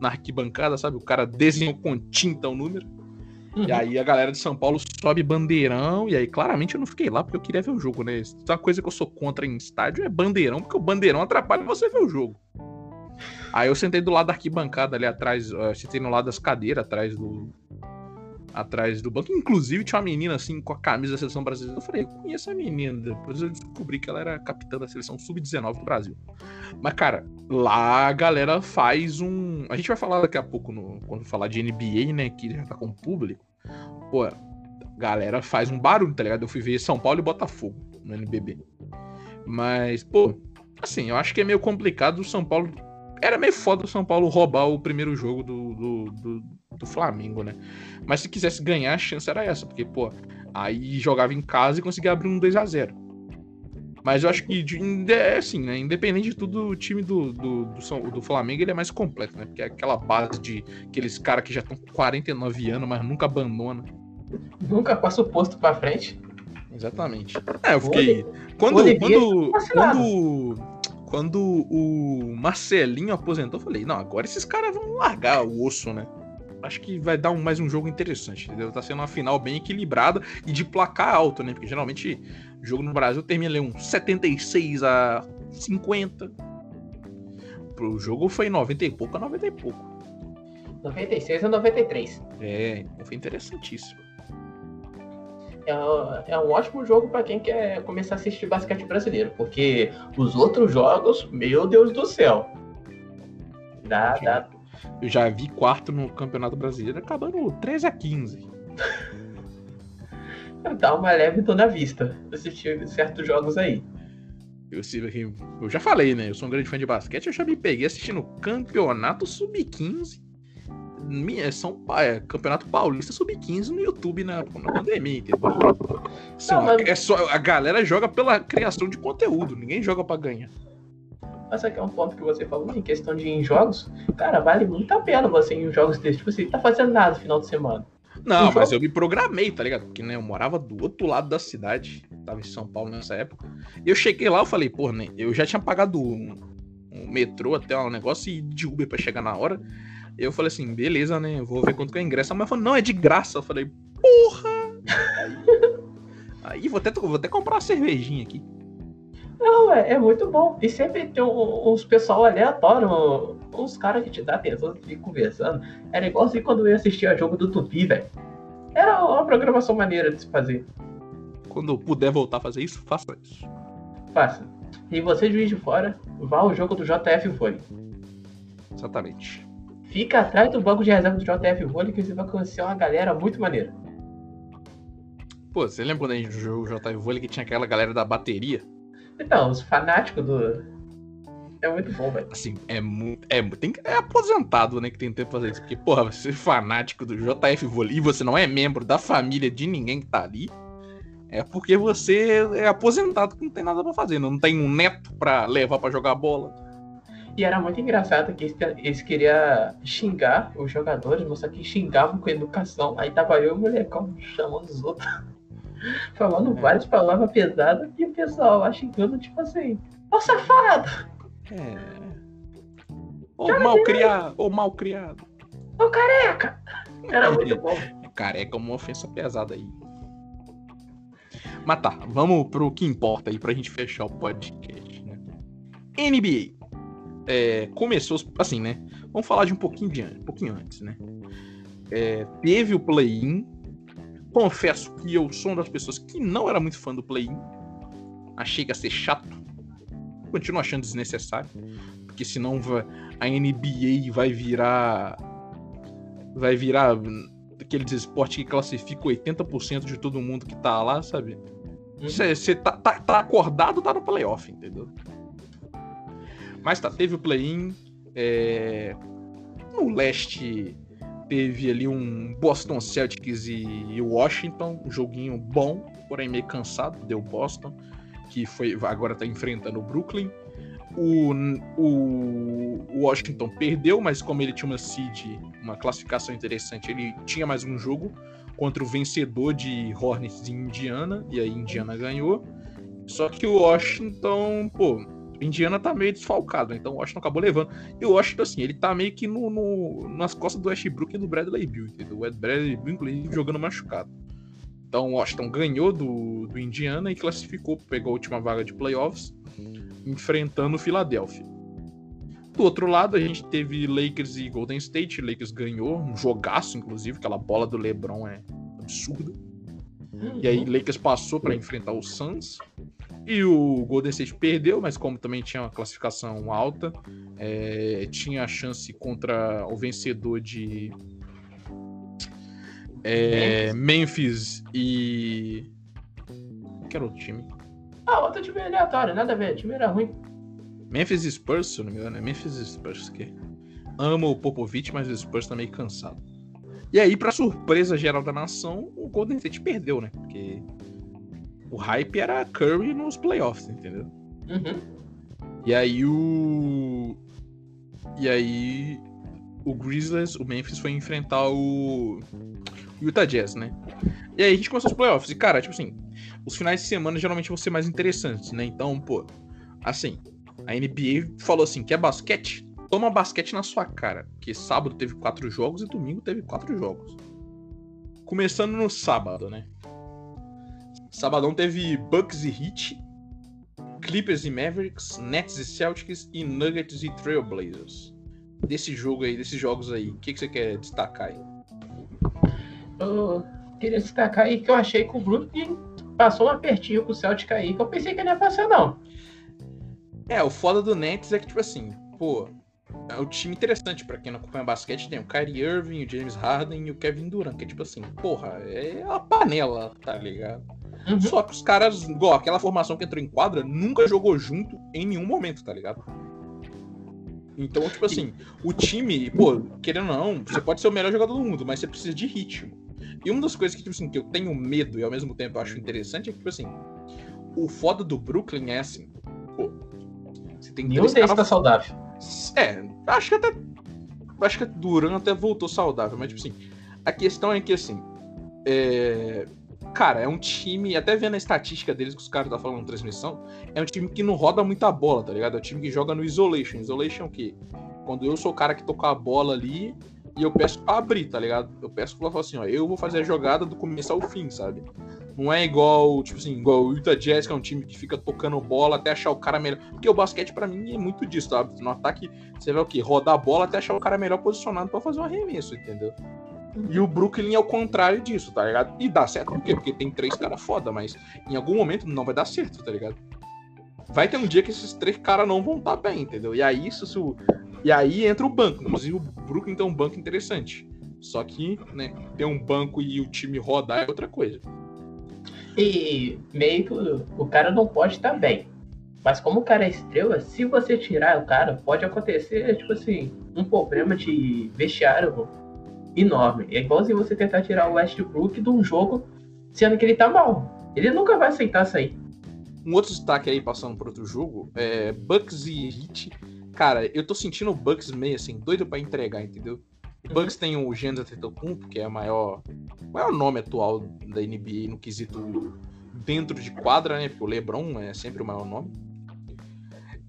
Speaker 1: na arquibancada, sabe? O cara desenhou com tinta o número. Uhum. E aí a galera de São Paulo sobe bandeirão. E aí, claramente, eu não fiquei lá porque eu queria ver o jogo, né? Uma coisa que eu sou contra em estádio é bandeirão, porque o bandeirão atrapalha você ver o jogo. Aí eu sentei do lado da arquibancada ali atrás, eu sentei no lado das cadeiras, atrás do, atrás do banco. Inclusive, tinha uma menina assim com a camisa da seleção brasileira. Eu falei, eu conheço a menina. Depois eu descobri que ela era capitã da seleção sub-19 do Brasil. Mas, cara, lá a galera faz um. A gente vai falar daqui a pouco no... quando falar de NBA, né? Que já tá com o público. Pô, a galera faz um barulho, tá ligado? Eu fui ver São Paulo e Botafogo no NBB. Mas, pô, assim, eu acho que é meio complicado o São Paulo era meio foda o São Paulo roubar o primeiro jogo do, do, do, do, Flamengo, né? Mas se quisesse ganhar, a chance era essa, porque, pô, aí jogava em casa e conseguia abrir um 2 a 0 Mas eu acho que, é assim, né? Independente de tudo, o time do, do, do, do Flamengo ele é mais completo, né? Porque é aquela base de aqueles caras que já estão com 49 anos, mas nunca abandona.
Speaker 2: Nunca passa o posto pra frente.
Speaker 1: Exatamente. É, eu fiquei. Quando. Quando. Quando quando o Marcelinho aposentou, eu falei, não, agora esses caras vão largar o osso, né? Acho que vai dar um, mais um jogo interessante, entendeu? Tá sendo uma final bem equilibrada e de placar alto, né? Porque geralmente o jogo no Brasil termina ali um 76 a 50. Pro jogo foi 90 e pouco a 90 e pouco.
Speaker 2: 96 a 93.
Speaker 1: É, foi interessantíssimo
Speaker 2: é, é um ótimo jogo para quem quer começar a assistir basquete brasileiro, porque os outros jogos, meu Deus do céu. Dá,
Speaker 1: dá. Eu já vi quarto no Campeonato Brasileiro acabando 13 a 15.
Speaker 2: Dá uma leve na vista assistir certos jogos aí.
Speaker 1: Eu, eu já falei, né? Eu sou um grande fã de basquete, eu já me peguei assistindo Campeonato Sub-15 é São é, Campeonato Paulista Sub-15 no YouTube na, na pandemia, entendeu? Assim, não, mas... é só, a galera joga pela criação de conteúdo, ninguém joga para ganhar.
Speaker 2: Mas aqui é um ponto que você falou em questão de ir em jogos. Cara, vale muito a pena você ir em jogos desses. Tipo assim, tá fazendo nada no final de semana.
Speaker 1: Não, mas eu me programei, tá ligado? Porque, né, eu morava do outro lado da cidade. Tava em São Paulo nessa época. Eu cheguei lá, eu falei, pô, né, eu já tinha pagado um, um metrô até um negócio e de Uber pra chegar na hora. Eu falei assim, beleza, né? Vou ver quanto que é o ingresso. A mãe falou, não, é de graça. Eu falei, porra! Aí, aí vou, até, vou até comprar uma cervejinha aqui.
Speaker 2: Não, é, é muito bom. E sempre tem uns pessoal aleatório, uns caras que te dá atenção, que fica conversando. Era igual assim quando eu assistia jogo do Tupi, velho. Era uma programação maneira de se fazer.
Speaker 1: Quando puder voltar a fazer isso, faça isso.
Speaker 2: Faça. E você, juiz de fora, vá ao jogo do JF Vôlei.
Speaker 1: Exatamente.
Speaker 2: Fica atrás do banco de reserva do JF Vôlei que você vai conhecer uma galera muito maneira.
Speaker 1: Pô, você lembra quando a gente jogou o JF Vôlei que tinha aquela galera da bateria?
Speaker 2: Então, os fanáticos do. É muito bom, velho.
Speaker 1: Assim, é muito. É, tem, é aposentado, né, que tem tempo pra fazer isso. Porque, porra, você é fanático do JF Vôlei e você não é membro da família de ninguém que tá ali. É porque você é aposentado que não tem nada pra fazer. Não tem um neto pra levar pra jogar bola.
Speaker 2: E era muito engraçado que eles queriam xingar os jogadores, mas só que xingavam com educação. Aí tava eu e o molecão chamando os outros. Falando é. várias palavras pesadas e o pessoal lá xingando, tipo assim, ô safado! É.
Speaker 1: Ô mal criado, ô mal criado.
Speaker 2: Ô careca! Era muito bom.
Speaker 1: Careca é uma ofensa pesada aí. Mas tá, vamos pro que importa aí pra gente fechar o podcast, né? NBA. É, começou, assim, né? Vamos falar de um pouquinho, de, um pouquinho antes, né? É, teve o play-in Confesso que eu sou uma das pessoas que não era muito fã do play-in. Achei que ia ser chato. Continuo achando desnecessário. Porque senão a NBA vai virar. Vai virar aqueles esportes que classifica 80% de todo mundo que tá lá, sabe? Você uhum. tá, tá, tá, acordado, tá no playoff, entendeu? Mas tá, teve o play-in. É... No leste teve ali um Boston Celtics e Washington, um joguinho bom, porém meio cansado, deu Boston, que foi agora está enfrentando o Brooklyn. O, o, Washington perdeu, mas como ele tinha uma seed, uma classificação interessante, ele tinha mais um jogo contra o vencedor de Hornets em Indiana, e aí Indiana ganhou. Só que o Washington, pô, Indiana tá meio desfalcado, então o Washington acabou levando. E o Washington, assim, ele tá meio que no, no nas costas do Westbrook e do Bradley Bill, entendeu? O Bradley Bill, inclusive, jogando machucado. Então o Washington ganhou do, do Indiana e classificou, pegou a última vaga de playoffs, enfrentando o Philadelphia. Do outro lado, a gente teve Lakers e Golden State. Lakers ganhou, um jogaço, inclusive, aquela bola do LeBron é absurda. E aí, Lakers passou para enfrentar o Suns. E o Golden State perdeu, mas como também tinha uma classificação alta, é, tinha a chance contra o vencedor de é, Memphis e. Que era o time?
Speaker 2: Ah, outro time aleatório, nada a ver, o time era ruim.
Speaker 1: Memphis Spurs, se não me engano, é Memphis Spurs que amo o Popovich, mas o Spurs tá meio cansado. E aí, pra surpresa geral da nação, o Golden State perdeu, né? Porque o hype era Curry nos playoffs, entendeu? Uhum. E aí o. E aí o Grizzlies, o Memphis foi enfrentar o Utah Jazz, né? E aí a gente começou os playoffs. E, cara, tipo assim, os finais de semana geralmente vão ser mais interessantes, né? Então, pô, assim, a NBA falou assim: quer basquete? Toma basquete na sua cara. Porque sábado teve quatro jogos e domingo teve quatro jogos. Começando no sábado, né? Sabadão teve Bucks e Heat, Clippers e Mavericks, Nets e Celtics e Nuggets e Trailblazers. Desse jogo aí, desses jogos aí, o que, que você quer destacar aí?
Speaker 2: Eu queria destacar aí que eu achei que o Brooklyn passou um apertinho com o Celtic aí, que eu pensei que não ia passar, não.
Speaker 1: É, o foda do Nets é que, tipo assim, pô, é um time interessante para quem não acompanha basquete. Tem o Kyrie Irving, o James Harden e o Kevin Durant, que é tipo assim, porra, é a panela, tá ligado? Uhum. Só que os caras, igual aquela formação que entrou em quadra, nunca jogou junto em nenhum momento, tá ligado? Então, tipo assim, o time, pô, querendo ou não, você pode ser o melhor jogador do mundo, mas você precisa de ritmo. E uma das coisas que, tipo assim, que eu tenho medo e ao mesmo tempo eu acho interessante é que, tipo assim, o foda do Brooklyn é assim, pô, você tem
Speaker 2: Nenhum deles tá saudável.
Speaker 1: É, acho que até. Acho que Duran até voltou saudável, mas tipo assim. A questão é que assim. É, cara, é um time, até vendo a estatística deles que os caras tá falando transmissão, é um time que não roda muita bola, tá ligado? É um time que joga no isolation. Isolation é o quê? Quando eu sou o cara que toca a bola ali e eu peço pra abrir, tá ligado? Eu peço pra falar assim, ó, eu vou fazer a jogada do começo ao fim, sabe? Não é igual, tipo assim, igual o Utah Jazz, que é um time que fica tocando bola até achar o cara melhor. Porque o basquete, para mim, é muito disso, sabe? No ataque, você vai o quê? Rodar a bola até achar o cara melhor posicionado para fazer um arremesso, entendeu? E o Brooklyn é o contrário disso, tá ligado? E dá certo por quê? Porque tem três caras foda, mas em algum momento não vai dar certo, tá ligado? Vai ter um dia que esses três caras não vão estar tá bem, entendeu? E aí isso, e aí entra o banco. Inclusive o Brooklyn tem um banco interessante. Só que, né, ter um banco e o time rodar é outra coisa.
Speaker 2: E meio que o cara não pode estar tá bem. Mas como o cara é estrela, se você tirar o cara, pode acontecer, tipo assim, um problema de vestiário enorme. É igualzinho você tentar tirar o Westbrook de um jogo sendo que ele tá mal. Ele nunca vai aceitar sair.
Speaker 1: Um outro destaque aí, passando por outro jogo, é Bucks e Heat. Cara, eu tô sentindo o Bucks meio assim, doido para entregar, entendeu? Bucks tem o Giannis Antetokounmpo, que é o maior, maior nome atual da NBA no quesito dentro de quadra, né? Porque o LeBron é sempre o maior nome.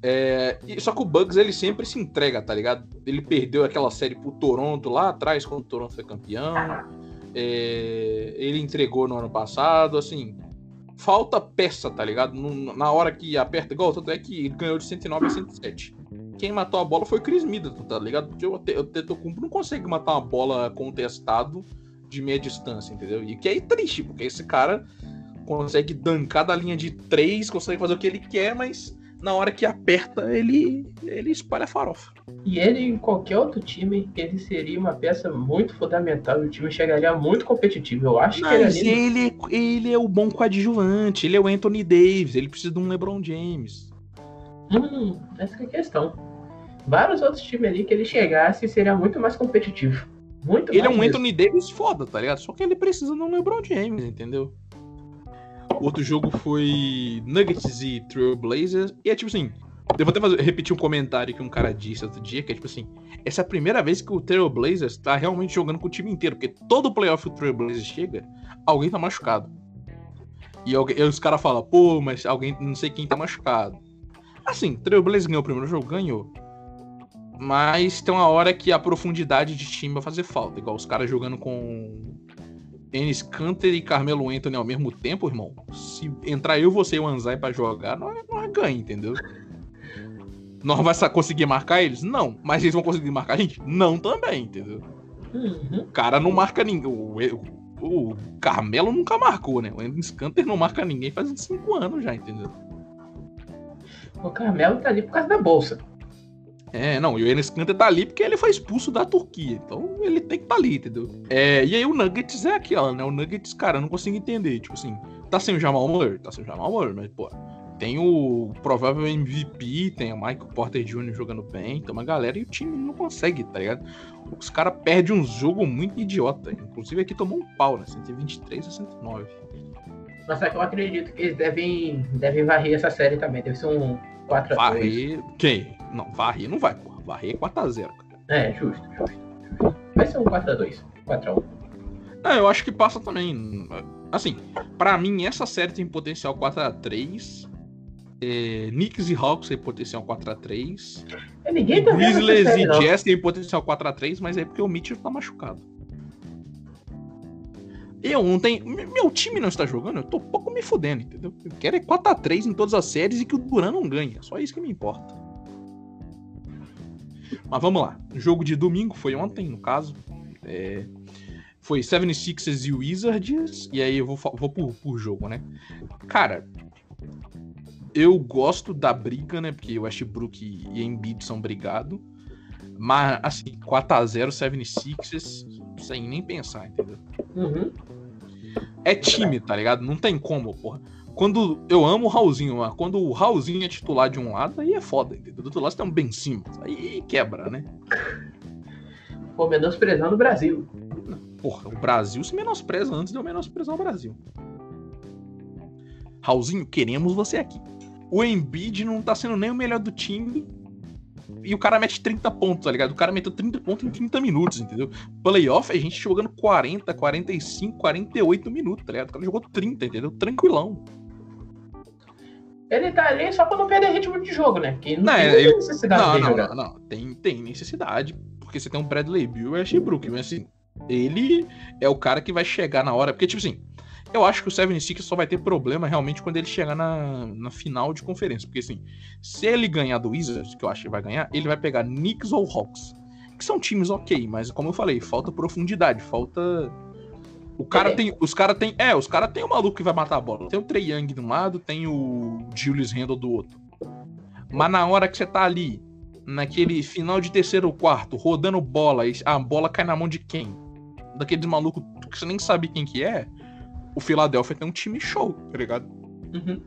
Speaker 1: É, só que o Bugs ele sempre se entrega, tá ligado? Ele perdeu aquela série pro Toronto lá atrás, quando o Toronto foi campeão. É, ele entregou no ano passado, assim. Falta peça, tá ligado? No, na hora que aperta, igual, tanto é que ele ganhou de 109 a 107. Quem matou a bola foi o Chris Middleton, tá ligado? Porque o Tetocumpo não consegue matar uma bola contestado de meia distância, entendeu? E que é triste, porque esse cara consegue dancar da linha de três, consegue fazer o que ele quer, mas na hora que aperta, ele, ele espalha farofa.
Speaker 2: E ele, em qualquer outro time, ele seria uma peça muito fundamental e o time chegaria muito competitivo. Eu acho
Speaker 1: Mas
Speaker 2: que
Speaker 1: ele, ele, ele é o bom coadjuvante, ele é o Anthony Davis, ele precisa de um LeBron James.
Speaker 2: Hum, essa é a questão. Vários outros times ali que ele chegasse seria muito mais competitivo. Muito
Speaker 1: ele
Speaker 2: é
Speaker 1: um. Anthony Davis foda, tá ligado? Só que ele precisa de um LeBron James, entendeu? O outro jogo foi Nuggets e Trailblazers. E é tipo assim, eu vou até fazer, repetir um comentário que um cara disse outro dia, que é tipo assim, essa é a primeira vez que o Trailblazers tá realmente jogando com o time inteiro, porque todo playoff o Trailblazers chega, alguém tá machucado. E, alguém, e os caras falam, pô, mas alguém, não sei quem tá machucado. Assim, Trailblazers ganhou o primeiro jogo, ganhou. Mas tem uma hora que a profundidade de time vai fazer falta, igual os caras jogando com Enes Kanter e Carmelo Anthony ao mesmo tempo, irmão, se entrar eu, você e o Anzai pra jogar, nós, nós ganha, entendeu? Nós vai conseguir marcar eles? Não. Mas eles vão conseguir marcar a gente? Não também, entendeu? Uhum. O cara não marca ninguém. O, o, o, Carmelo nunca marcou, né? O Enes Kanter não marca ninguém faz uns 5 anos já, entendeu?
Speaker 2: O Carmelo tá ali por causa da bolsa.
Speaker 1: É, não, e o Enes Kanter tá ali porque ele foi expulso da Turquia. Então ele tem que estar tá ali, entendeu? É, e aí o Nuggets é aquela, né? O Nuggets, cara, eu não consigo entender. Tipo assim, tá sem o Jamal Murray? Tá sem o Jamal Murray, mas, pô, tem o provável MVP, tem o Michael Porter Jr. jogando bem, tem uma galera e o time não consegue, tá ligado? Os caras perdem um jogo muito idiota. Inclusive aqui tomou um pau, né? 123 a 109.
Speaker 2: Mas é que eu acredito que eles devem, devem varrer essa série também. Deve ser um 4x2.
Speaker 1: Varrer. Quem? Não, varrer não vai, porra. Varrer é 4x0, cara.
Speaker 2: É, justo, justo. Vai ser um 4x2. 4x1.
Speaker 1: É, eu acho que passa também. Assim, para mim, essa série tem potencial 4x3. É, Knicks e Hawks tem potencial 4x3.
Speaker 2: É, ninguém tá
Speaker 1: Grizzlies e Jazz tem potencial 4x3, mas é porque o Mitchell tá machucado. Eu tenho. Meu time não está jogando, eu tô pouco me fudendo, entendeu? Eu quero é 4x3 em todas as séries e que o Duran não ganhe. Só isso que me importa. Mas vamos lá. O jogo de domingo foi ontem, no caso. É, foi 76ers e Wizards. E aí eu vou, vou por, por jogo, né? Cara, eu gosto da briga, né? Porque Westbrook e Embiid são brigados. Mas, assim, 4x0 76ers, sem nem pensar, entendeu? Uhum. É time, tá ligado? Não tem como, porra. Quando eu amo o Raulzinho, mas quando o Raulzinho é titular de um lado, aí é foda, entendeu? Do outro lado você tem um Ben Simmons. Aí quebra, né?
Speaker 2: Pô, menosprezando o Brasil.
Speaker 1: Porra, o Brasil se menospreza antes de eu menosprezar o Brasil. Raulzinho, queremos você aqui. o Embiid não tá sendo nem o melhor do time. E o cara mete 30 pontos, tá ligado? O cara meteu 30 pontos em 30 minutos, entendeu? Playoff é gente jogando 40, 45, 48 minutos, tá ligado? O cara jogou 30, entendeu? Tranquilão.
Speaker 2: Ele tá ali só pra não perder ritmo de jogo, né? Porque não,
Speaker 1: Não,
Speaker 2: tem
Speaker 1: ele-
Speaker 2: necessidade
Speaker 1: Não,
Speaker 2: de
Speaker 1: não,
Speaker 2: jogar.
Speaker 1: não, não. Tem, tem necessidade. Porque você tem um Bradley Bill e o Ashbrook. Mas assim, ele é o cara que vai chegar na hora. Porque, tipo assim, eu acho que o 76 só vai ter problema realmente quando ele chegar na, na final de conferência. Porque assim, se ele ganhar do Wizards, que eu acho que vai ganhar, ele vai pegar Knicks ou Hawks. Que são times ok, mas como eu falei, falta profundidade, falta. O cara
Speaker 2: É.
Speaker 1: tem. Os caras tem. É, os caras tem o maluco que vai matar a bola. Tem o Trey Young de um lado, tem o Julius Randle do outro. Mas na hora que você tá ali, naquele final de terceiro ou quarto, rodando bola, a bola cai na mão de quem? Daqueles malucos que você nem sabe quem que é. O Philadelphia tem um time show, tá ligado?
Speaker 2: Uhum.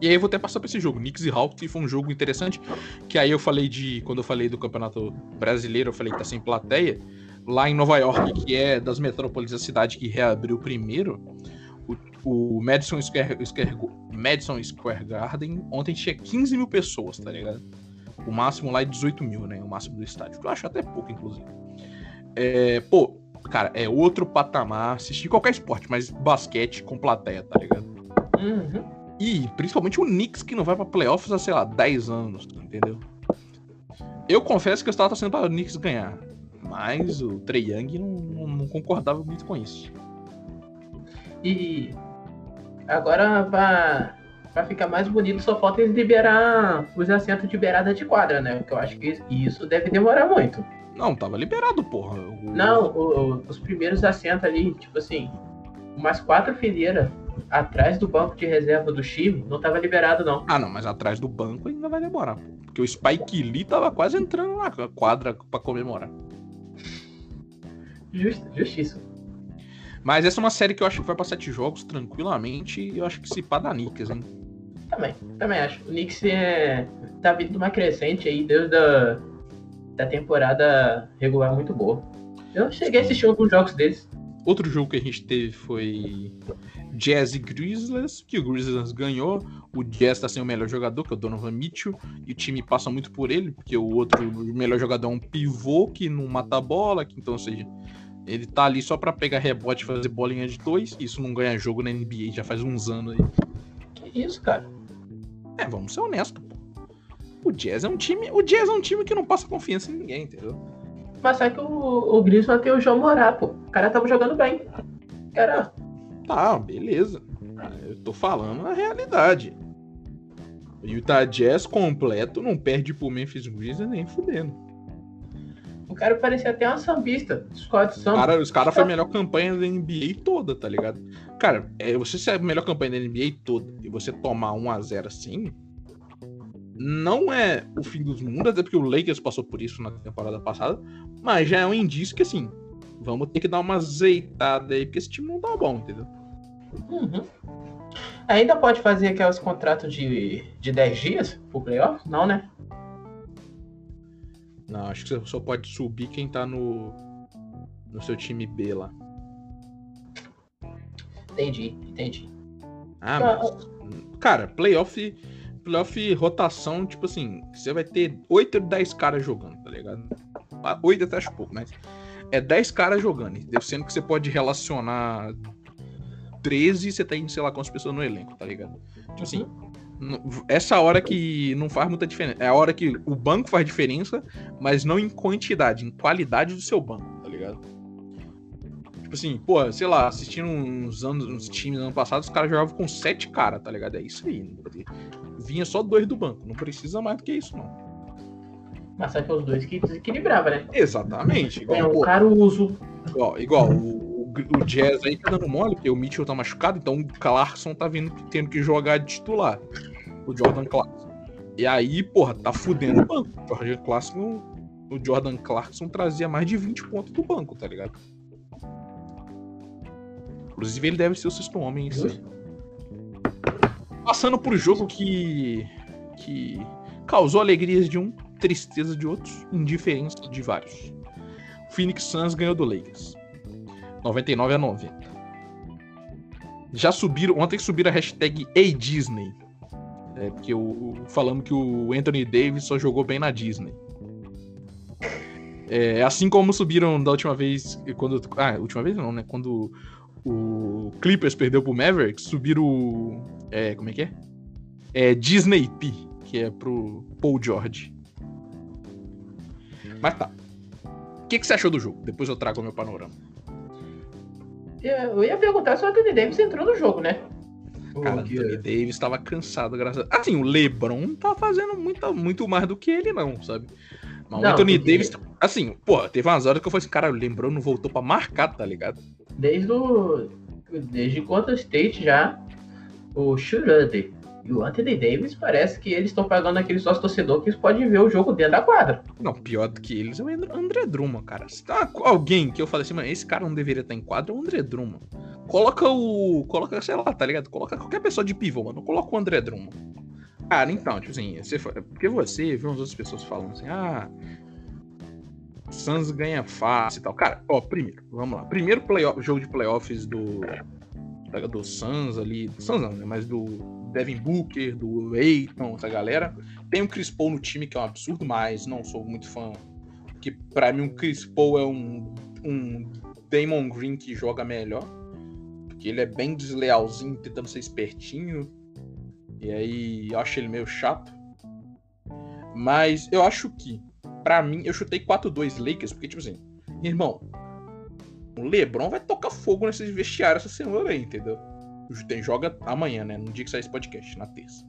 Speaker 1: E aí eu vou até passar pra esse jogo, Knicks e Hawks, que foi um jogo interessante, que aí eu falei de, quando eu falei do Campeonato Brasileiro, eu falei que tá sem plateia, lá em Nova York, que é das metrópoles da cidade que reabriu primeiro, o, o Madison, Square, Square- Madison Square Garden ontem tinha 15 mil pessoas, tá ligado? O máximo lá é 18 mil, né? O máximo do estádio. Eu acho até pouco, inclusive. É, pô, cara, é outro patamar assistir qualquer esporte, mas basquete com plateia, tá ligado?
Speaker 2: Uhum.
Speaker 1: E principalmente o Knicks que não vai pra playoffs há, sei lá, 10 anos, entendeu? Eu confesso que eu estava torcendo para o Knicks ganhar. Mas o Trey Young não, não- não concordava muito com isso.
Speaker 2: E agora pra, pra ficar mais bonito, só falta eles liberar os assentos de beirada de quadra, né? Porque eu acho que isso deve demorar muito.
Speaker 1: Não, tava liberado, porra. O-
Speaker 2: Não, o- o- os primeiros assentos ali, tipo assim, umas quatro fileiras atrás do banco de reserva do time, não tava liberado, não.
Speaker 1: Ah, não, mas atrás do banco ainda vai demorar, pô. Porque o Spike Lee tava quase entrando na quadra pra comemorar.
Speaker 2: Justo, justiça.
Speaker 1: Mas essa é uma série que eu acho que vai pra sete jogos tranquilamente. E eu acho que se pá da Knicks, hein?
Speaker 2: Também, também acho. O Knicks é, tá vindo uma crescente aí desde a da temporada regular muito boa. Eu cheguei a assistir alguns jogos deles.
Speaker 1: Outro jogo que a gente teve foi Jazz e Grizzlies, que o Grizzlies ganhou. O Jazz tá sem o melhor jogador, que é o Donovan Mitchell, e o time passa muito por ele, porque o outro o melhor jogador é um pivô que não mata a bola, que então, ou seja, ele tá ali só pra pegar rebote e fazer bolinha de dois. Isso não ganha jogo na NBA já faz uns anos aí.
Speaker 2: Que isso, cara?
Speaker 1: É, vamos ser honestos. O Jazz é um time, o Jazz é um time que não passa confiança em ninguém, entendeu?
Speaker 2: Mas só que o, o Griezmann tem o João Morá, pô. O cara tava jogando bem. Cara,
Speaker 1: Tá, beleza. Eu tô falando a realidade. O Utah Jazz completo não perde pro Memphis Grizzlies nem fudendo.
Speaker 2: o cara parecia até uma sambista.
Speaker 1: Os
Speaker 2: samba.
Speaker 1: cara, os cara foi a melhor campanha da NBA toda, tá ligado? Cara, é, você ser a melhor campanha da NBA toda e você tomar 1x0 assim, não é o fim dos mundos, até porque o Lakers passou por isso na temporada passada, mas já é um indício que assim, vamos ter que dar uma azeitada aí, porque esse time não tá bom, entendeu?
Speaker 2: Uhum. Ainda pode fazer aqueles contratos de, de 10 dias pro playoff? Não, né?
Speaker 1: Não, acho que você só pode subir quem tá no, no seu time B lá.
Speaker 2: Entendi, entendi.
Speaker 1: Ah, mas, cara, playoff, playoff rotação, tipo assim, você vai ter 8 ou 10 caras jogando, tá ligado? 8 até acho pouco, mas é 10 caras jogando, sendo que você pode relacionar 13 e você tem, sei lá, quantas pessoas no elenco, tá ligado? Tipo assim, essa hora que não faz muita diferença. É a hora que o banco faz diferença, mas não em quantidade, em qualidade do seu banco, tá ligado? Tipo assim, pô, sei lá, assistindo uns anos, uns times ano passado, os caras jogavam com sete caras, tá ligado? É isso aí. Vinha só dois do banco, não precisa mais do que isso, não.
Speaker 2: Mas só que os dois que desequilibrava, né?
Speaker 1: Exatamente.
Speaker 2: É
Speaker 1: Igual,
Speaker 2: o
Speaker 1: pô,
Speaker 2: Caruso.
Speaker 1: igual, igual o, o, o Jazz aí tá dando mole, porque o Mitchell tá machucado, então o Clarkson tá vindo tendo que jogar de titular. O Jordan Clarkson. E aí, porra, tá fudendo o banco. O Jordan Clarkson, o Jordan Clarkson trazia mais de 20 pontos do banco, tá ligado? Inclusive, ele deve ser o sexto homem. Isso aí. Passando pro jogo que. que causou alegrias de um, tristeza de outros, indiferença de vários. O Phoenix Suns ganhou do Lakers. 99 a 90. Já subiram, ontem subiram a hashtag Ei Disney. É porque o, falando que o Anthony Davis só jogou bem na Disney. É, assim como subiram da última vez, quando. Ah, última vez não, né? Quando o Clippers perdeu pro Mavericks, subiram. É, como é que é? É Disney P, que é pro Paul George. Mas tá. O que, que você achou do jogo? Depois eu trago o meu panorama.
Speaker 2: Eu ia perguntar se o Anthony Davis entrou no jogo, né?
Speaker 1: Cara, o Anthony Davis estava cansado, graças a... Assim, o LeBron tá fazendo muito, muito mais do que ele, não, sabe? Mas não, o Anthony porque... Davis, assim, pô, teve umas horas que eu falei assim, cara, o LeBron não voltou pra marcar, tá ligado?
Speaker 2: Desde o. Desde quanto State já, o Schroeder e o Anthony Davis parece que eles estão pagando aquele sócio torcedor que eles podem ver o jogo dentro da quadra.
Speaker 1: Não, pior do que eles é o André Drummond, cara. Se tá alguém que eu falei assim, mano, esse cara não deveria estar em quadra, é o André Drummond. Coloca o. Coloca, sei lá, tá ligado? Coloca qualquer pessoa de pivô, mano. Coloca o André Drummond. Cara, então, tipo assim, você, porque você viu umas outras pessoas falando assim, ah. Suns ganha fácil e tal. Cara, ó, primeiro, vamos lá. Primeiro playoff, jogo de playoffs do. Do Suns ali. Do Suns não, né? Mas do Devin Booker, do Aiton, essa galera. Tem o Chris Paul no time, que é um absurdo, mas não sou muito fã. Porque pra mim o Chris Paul é um, um Damon Green que joga melhor. Porque ele é bem deslealzinho, tentando ser espertinho. E aí eu acho ele meio chato. Mas eu acho que, pra mim, eu chutei 4-2 Lakers, porque, tipo assim, irmão, o Lebron vai tocar fogo nesses vestiários essa semana aí, entendeu? Tem, joga amanhã, né? No dia que sair esse podcast, na terça.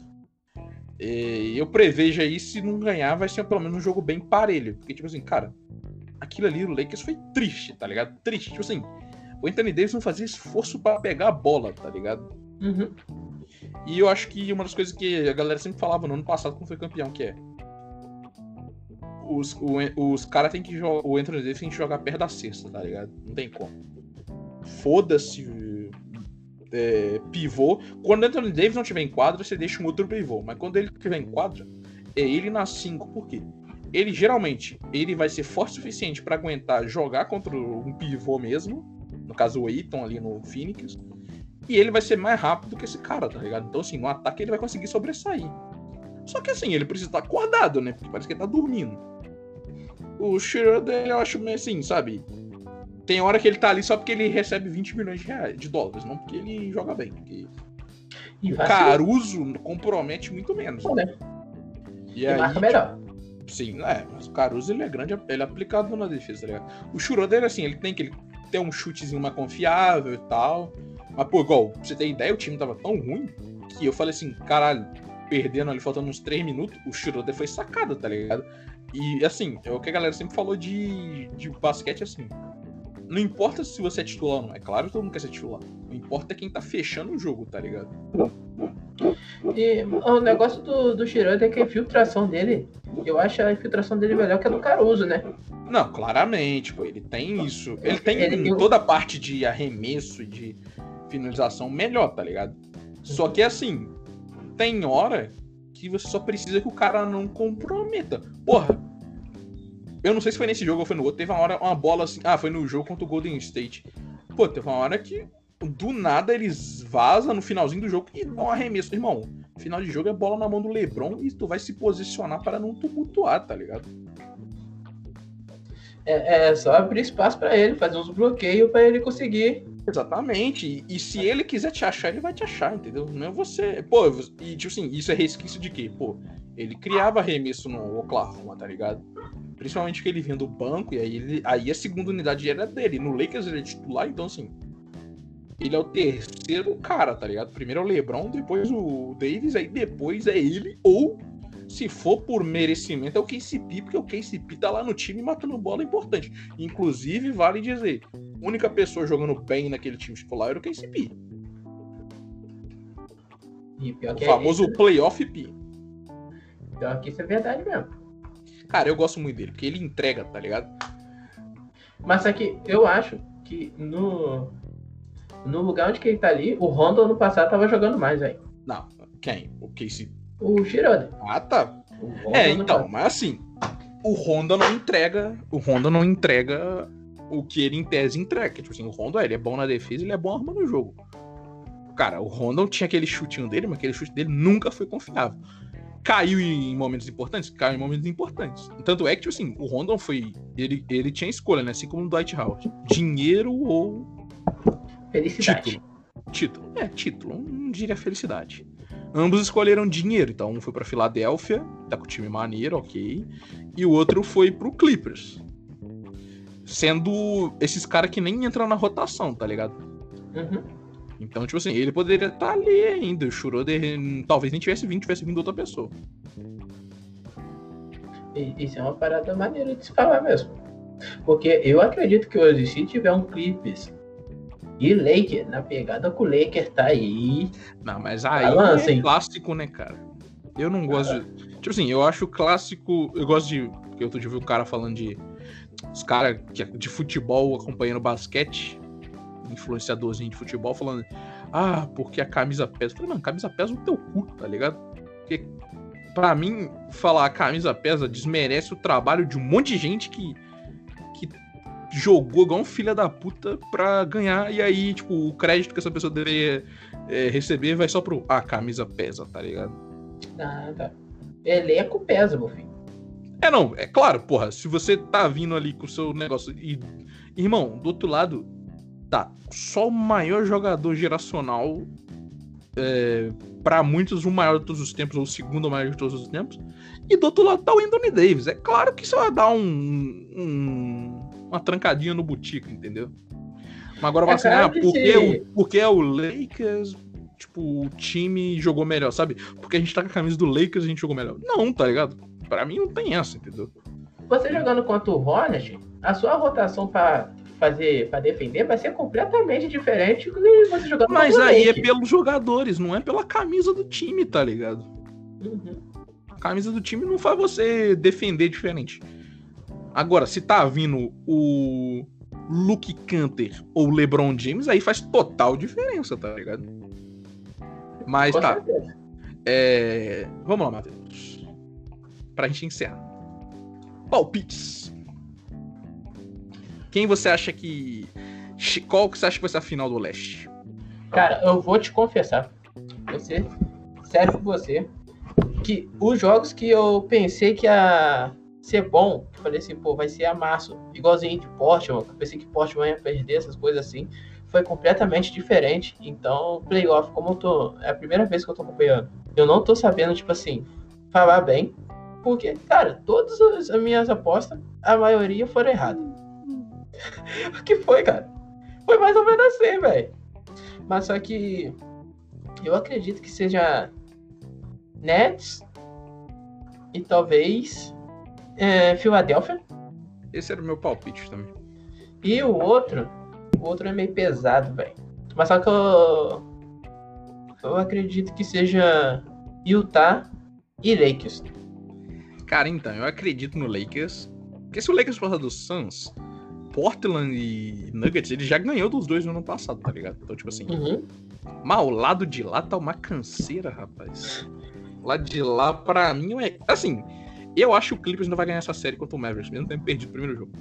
Speaker 1: E eu prevejo aí, se não ganhar, vai ser pelo menos um jogo bem parelho. Porque, tipo assim, cara, aquilo ali, o Lakers foi triste, tá ligado? Triste. Tipo assim, o Anthony Davis não fazia esforço para pegar a bola, tá ligado?
Speaker 2: Uhum.
Speaker 1: E eu acho que uma das coisas que a galera sempre falava no ano passado, quando foi campeão, que é. Os, os caras tem que jogar. O Anthony Davis tem que jogar perto da cesta, tá ligado? Não tem como. Foda-se é, pivô. Quando o Anthony Davis não tiver em quadra, você deixa um outro pivô. Mas quando ele tiver em quadra, é ele na 5. Por quê? Ele geralmente ele vai ser forte o suficiente para aguentar jogar contra um pivô mesmo. No caso, o Aiton ali no Phoenix. E ele vai ser mais rápido que esse cara, tá ligado? Então, assim, no ataque ele vai conseguir sobressair. Só que assim, ele precisa estar acordado, né? Porque parece que ele tá dormindo. O Schroeder, eu acho meio assim, sabe? Tem hora que ele tá ali só porque ele recebe 20 milhões de, reais, de dólares, não porque ele joga bem. Porque e o Caruso compromete muito menos.
Speaker 2: Né? E, e aí, marca melhor.
Speaker 1: Sim, é, mas o Caruso ele é grande, ele é aplicado na defesa, tá ligado? O Schroeder, assim, ele tem que ele ter um chutezinho mais confiável e tal. Mas, pô, igual, pra você ter ideia, o time tava tão ruim que eu falei assim, caralho, perdendo ali, faltando uns 3 minutos, o Schroeder foi sacado, tá ligado? E, assim, é o que a galera sempre falou de, de basquete, assim, não importa se você é titular ou não. É claro que todo mundo quer ser titular. Não importa quem tá fechando o jogo, tá ligado?
Speaker 2: E o negócio do, do Schroeder é que a infiltração dele, eu acho a infiltração dele melhor que a do Caruso, né?
Speaker 1: Não, claramente, pô, ele tem isso. Ele tem ele, toda a parte de arremesso e de finalização melhor, tá ligado? Só que assim, tem hora que você só precisa que o cara não comprometa. Porra, eu não sei se foi nesse jogo ou foi no outro. Teve uma hora, uma bola assim. Ah, foi no jogo contra o Golden State. Pô, teve uma hora que do nada eles vazam no finalzinho do jogo e dão um arremesso. Irmão, final de jogo é bola na mão do LeBron e tu vai se posicionar para não tumultuar, tá ligado?
Speaker 2: É, é só abrir espaço para ele, fazer uns bloqueios para ele conseguir.
Speaker 1: Exatamente. E, e, se ele quiser te achar, ele vai te achar, entendeu? Não é você. Pô, e tipo assim, isso é resquício de quê? Pô, ele criava arremesso no Oklahoma, tá ligado? Principalmente que ele vinha do banco, e aí, ele, aí a segunda unidade era dele. No Lakers ele é titular, então assim. Ele é o terceiro cara, tá ligado? Primeiro é o LeBron, depois o Davis, aí depois é ele, ou se for por merecimento, é o KCP, porque o KCP tá lá no time matando bola importante. Inclusive, vale dizer, única pessoa jogando bem naquele time titular era o KCP. o é famoso é playoff P.
Speaker 2: Pior que isso é verdade mesmo.
Speaker 1: Cara, eu gosto muito dele, porque ele entrega, tá ligado?
Speaker 2: Mas é que eu acho que no, no lugar onde que ele tá ali, o Rondo ano passado tava jogando mais, aí.
Speaker 1: Não, quem? O Casey?
Speaker 2: O Girode.
Speaker 1: Ah, tá. É, então, mas assim, o Honda não entrega. O Honda não entrega o que ele em tese entrega. Tipo assim, o Honda ele é bom na defesa, ele é bom armando o jogo. cara, o Rondon tinha aquele chutinho dele, mas aquele chute dele nunca foi confiável. Caiu em momentos importantes? Caiu em momentos importantes. Tanto é que, tipo assim, o Rondon foi. Ele, ele tinha escolha, né? Assim como o Dwight Howard. Dinheiro ou.
Speaker 2: Felicidade.
Speaker 1: Título. Título. É, título. Não diria felicidade. Ambos escolheram dinheiro. Então, um foi pra Filadélfia, tá com o time maneiro, ok. E o outro foi pro Clippers. Sendo esses caras que nem entram na rotação, tá ligado?
Speaker 2: Uhum.
Speaker 1: Então, tipo assim, ele poderia estar ali ainda. O Schroeder talvez nem tivesse vindo, tivesse vindo outra pessoa.
Speaker 2: Isso é uma parada maneira de se falar mesmo. Porque eu acredito que hoje, se tiver um Clippers e Laker, na pegada com o Laker tá aí.
Speaker 1: Não, mas aí
Speaker 2: Balança,
Speaker 1: é
Speaker 2: hein?
Speaker 1: clássico, né, cara? Eu não gosto de. Tipo assim, eu acho clássico. Eu gosto de. Porque outro dia eu vi o cara falando de. Os caras que- de futebol acompanhando basquete. Influenciadorzinho de futebol falando. Ah, porque a camisa pesa. Eu falei, mano, camisa pesa no teu cu, tá ligado? Porque pra mim, falar a camisa pesa desmerece o trabalho de um monte de gente que. que jogou igual um filho da puta pra ganhar. E aí, tipo, o crédito que essa pessoa deveria é, receber vai só pro. Ah, camisa pesa, tá ligado?
Speaker 2: Nada. Elenco pesa, meu filho.
Speaker 1: É, não, é claro, porra, se você tá vindo ali com o seu negócio e. Irmão, do outro lado, tá, só o maior jogador geracional. É, para muitos, o maior de todos os tempos, ou o segundo maior de todos os tempos. E do outro lado tá o Anthony Davis. É claro que isso vai dar um. um- uma trancadinha no butico, entendeu? Mas agora vai
Speaker 2: É
Speaker 1: assim, ah, porque, o, porque é o Lakers. Tipo, o time jogou melhor, sabe? Porque a gente tá com a camisa do Lakers a gente jogou melhor. Não, tá ligado? Pra mim não tem essa, entendeu?
Speaker 2: Você jogando contra o Hornet, a sua rotação pra fazer, para defender vai ser completamente diferente do que você jogando
Speaker 1: Mas
Speaker 2: contra o
Speaker 1: aí é pelos jogadores, não é pela camisa do time, tá ligado?
Speaker 2: Uhum.
Speaker 1: A camisa do time não faz você defender diferente. Agora, se tá vindo o Luke Canter ou LeBron James, aí faz total diferença, tá ligado? Mas
Speaker 2: Com
Speaker 1: tá, é... vamos lá, Matheus. Pra gente encerrar. Palpites. Quem você acha que... Qual que você acha que vai ser a final do leste?
Speaker 2: Cara, eu vou te confessar. Você, sério com você, que os jogos que eu pensei que ia ser bom, falei assim, pô, vai ser amasso. Igualzinho de Portland, que eu pensei que Portland ia perder, essas coisas assim. Foi completamente diferente. Então, playoff, como eu tô. É a primeira vez que eu tô acompanhando. Eu não tô sabendo, tipo assim, falar bem. Porque, cara, todas as as minhas apostas, a maioria foram erradas. o que foi, cara? Foi mais ou menos assim, velho. Mas só que eu acredito que seja Nets e talvez é, Philadelphia.
Speaker 1: Esse era o meu palpite também.
Speaker 2: E o outro, o outro é meio pesado, velho. Mas só que eu, eu acredito que seja Utah e Lakers.
Speaker 1: Cara, então, eu acredito no Lakers. Porque se o Lakers passar do Suns, Portland e Nuggets, ele já ganhou dos dois no ano passado, tá ligado? Então, tipo assim,
Speaker 2: Uhum.
Speaker 1: mas o lado de lá tá uma canseira, rapaz. O lado de lá, pra mim, é. Assim, eu acho que o Clippers não vai ganhar essa série contra o Mavericks, mesmo tendo perdido o primeiro jogo.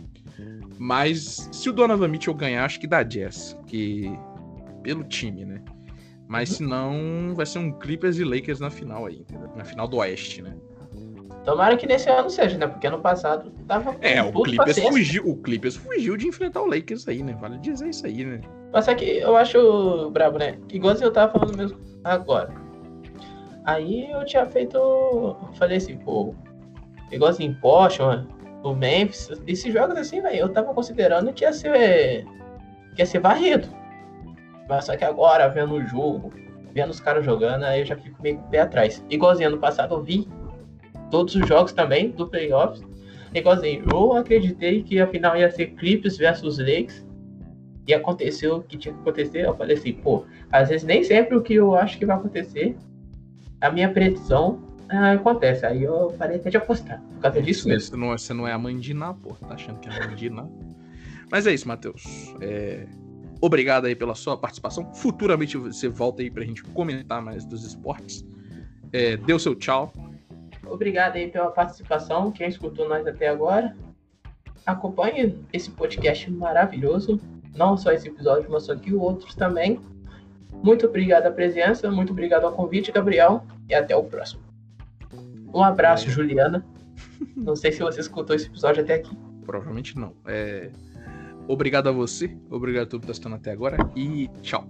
Speaker 1: Mas se o Donovan Mitchell ganhar, acho que dá Jazz. Que. Pelo time, né? Mas se não, vai ser um Clippers e Lakers na final aí, entendeu? Na final do Oeste, né?
Speaker 2: Tomara que nesse ano seja, né? Porque ano passado tava
Speaker 1: É, o Clippers fugiu, o Clippers fugiu de enfrentar o Lakers aí, né? Vale dizer isso aí, né?
Speaker 2: Mas só que eu acho brabo, né? Igual eu tava falando mesmo agora. Aí eu tinha feito. Falei assim, pô. Igualzinho Portland, o Memphis, esses jogos assim, velho, eu tava considerando que ia ser. que ia ser varrido. Mas só que agora, vendo o jogo, vendo os caras jogando, aí eu já fico meio pé atrás. Igualzinho ano passado eu vi todos os jogos também do playoffs. Igualzinho, eu acreditei que a final ia ser Clippers versus Lakers. E aconteceu o que tinha que acontecer. Eu falei assim, pô, às vezes nem sempre o que eu acho que vai acontecer, a minha predição ah, acontece. Aí eu parei até de apostar. Por causa disso mesmo.
Speaker 1: Você não, é- você não é a mãe de Iná, pô. Tá achando que é a mãe de Iná. Mas é isso, Matheus. É, Obrigado aí pela sua participação. Futuramente você volta aí pra gente comentar mais dos esportes. É, dê o seu tchau.
Speaker 2: Obrigado aí pela participação, quem escutou nós até agora. Acompanhe esse podcast maravilhoso. Não só esse episódio, mas só que outros também. Muito obrigado a presença, muito obrigado ao convite, Gabriel, e até o próximo. Um abraço, Juliana. Não sei se você escutou esse episódio até aqui.
Speaker 1: Provavelmente não. É... Obrigado a você, obrigado a todo que está assistindo até agora e tchau.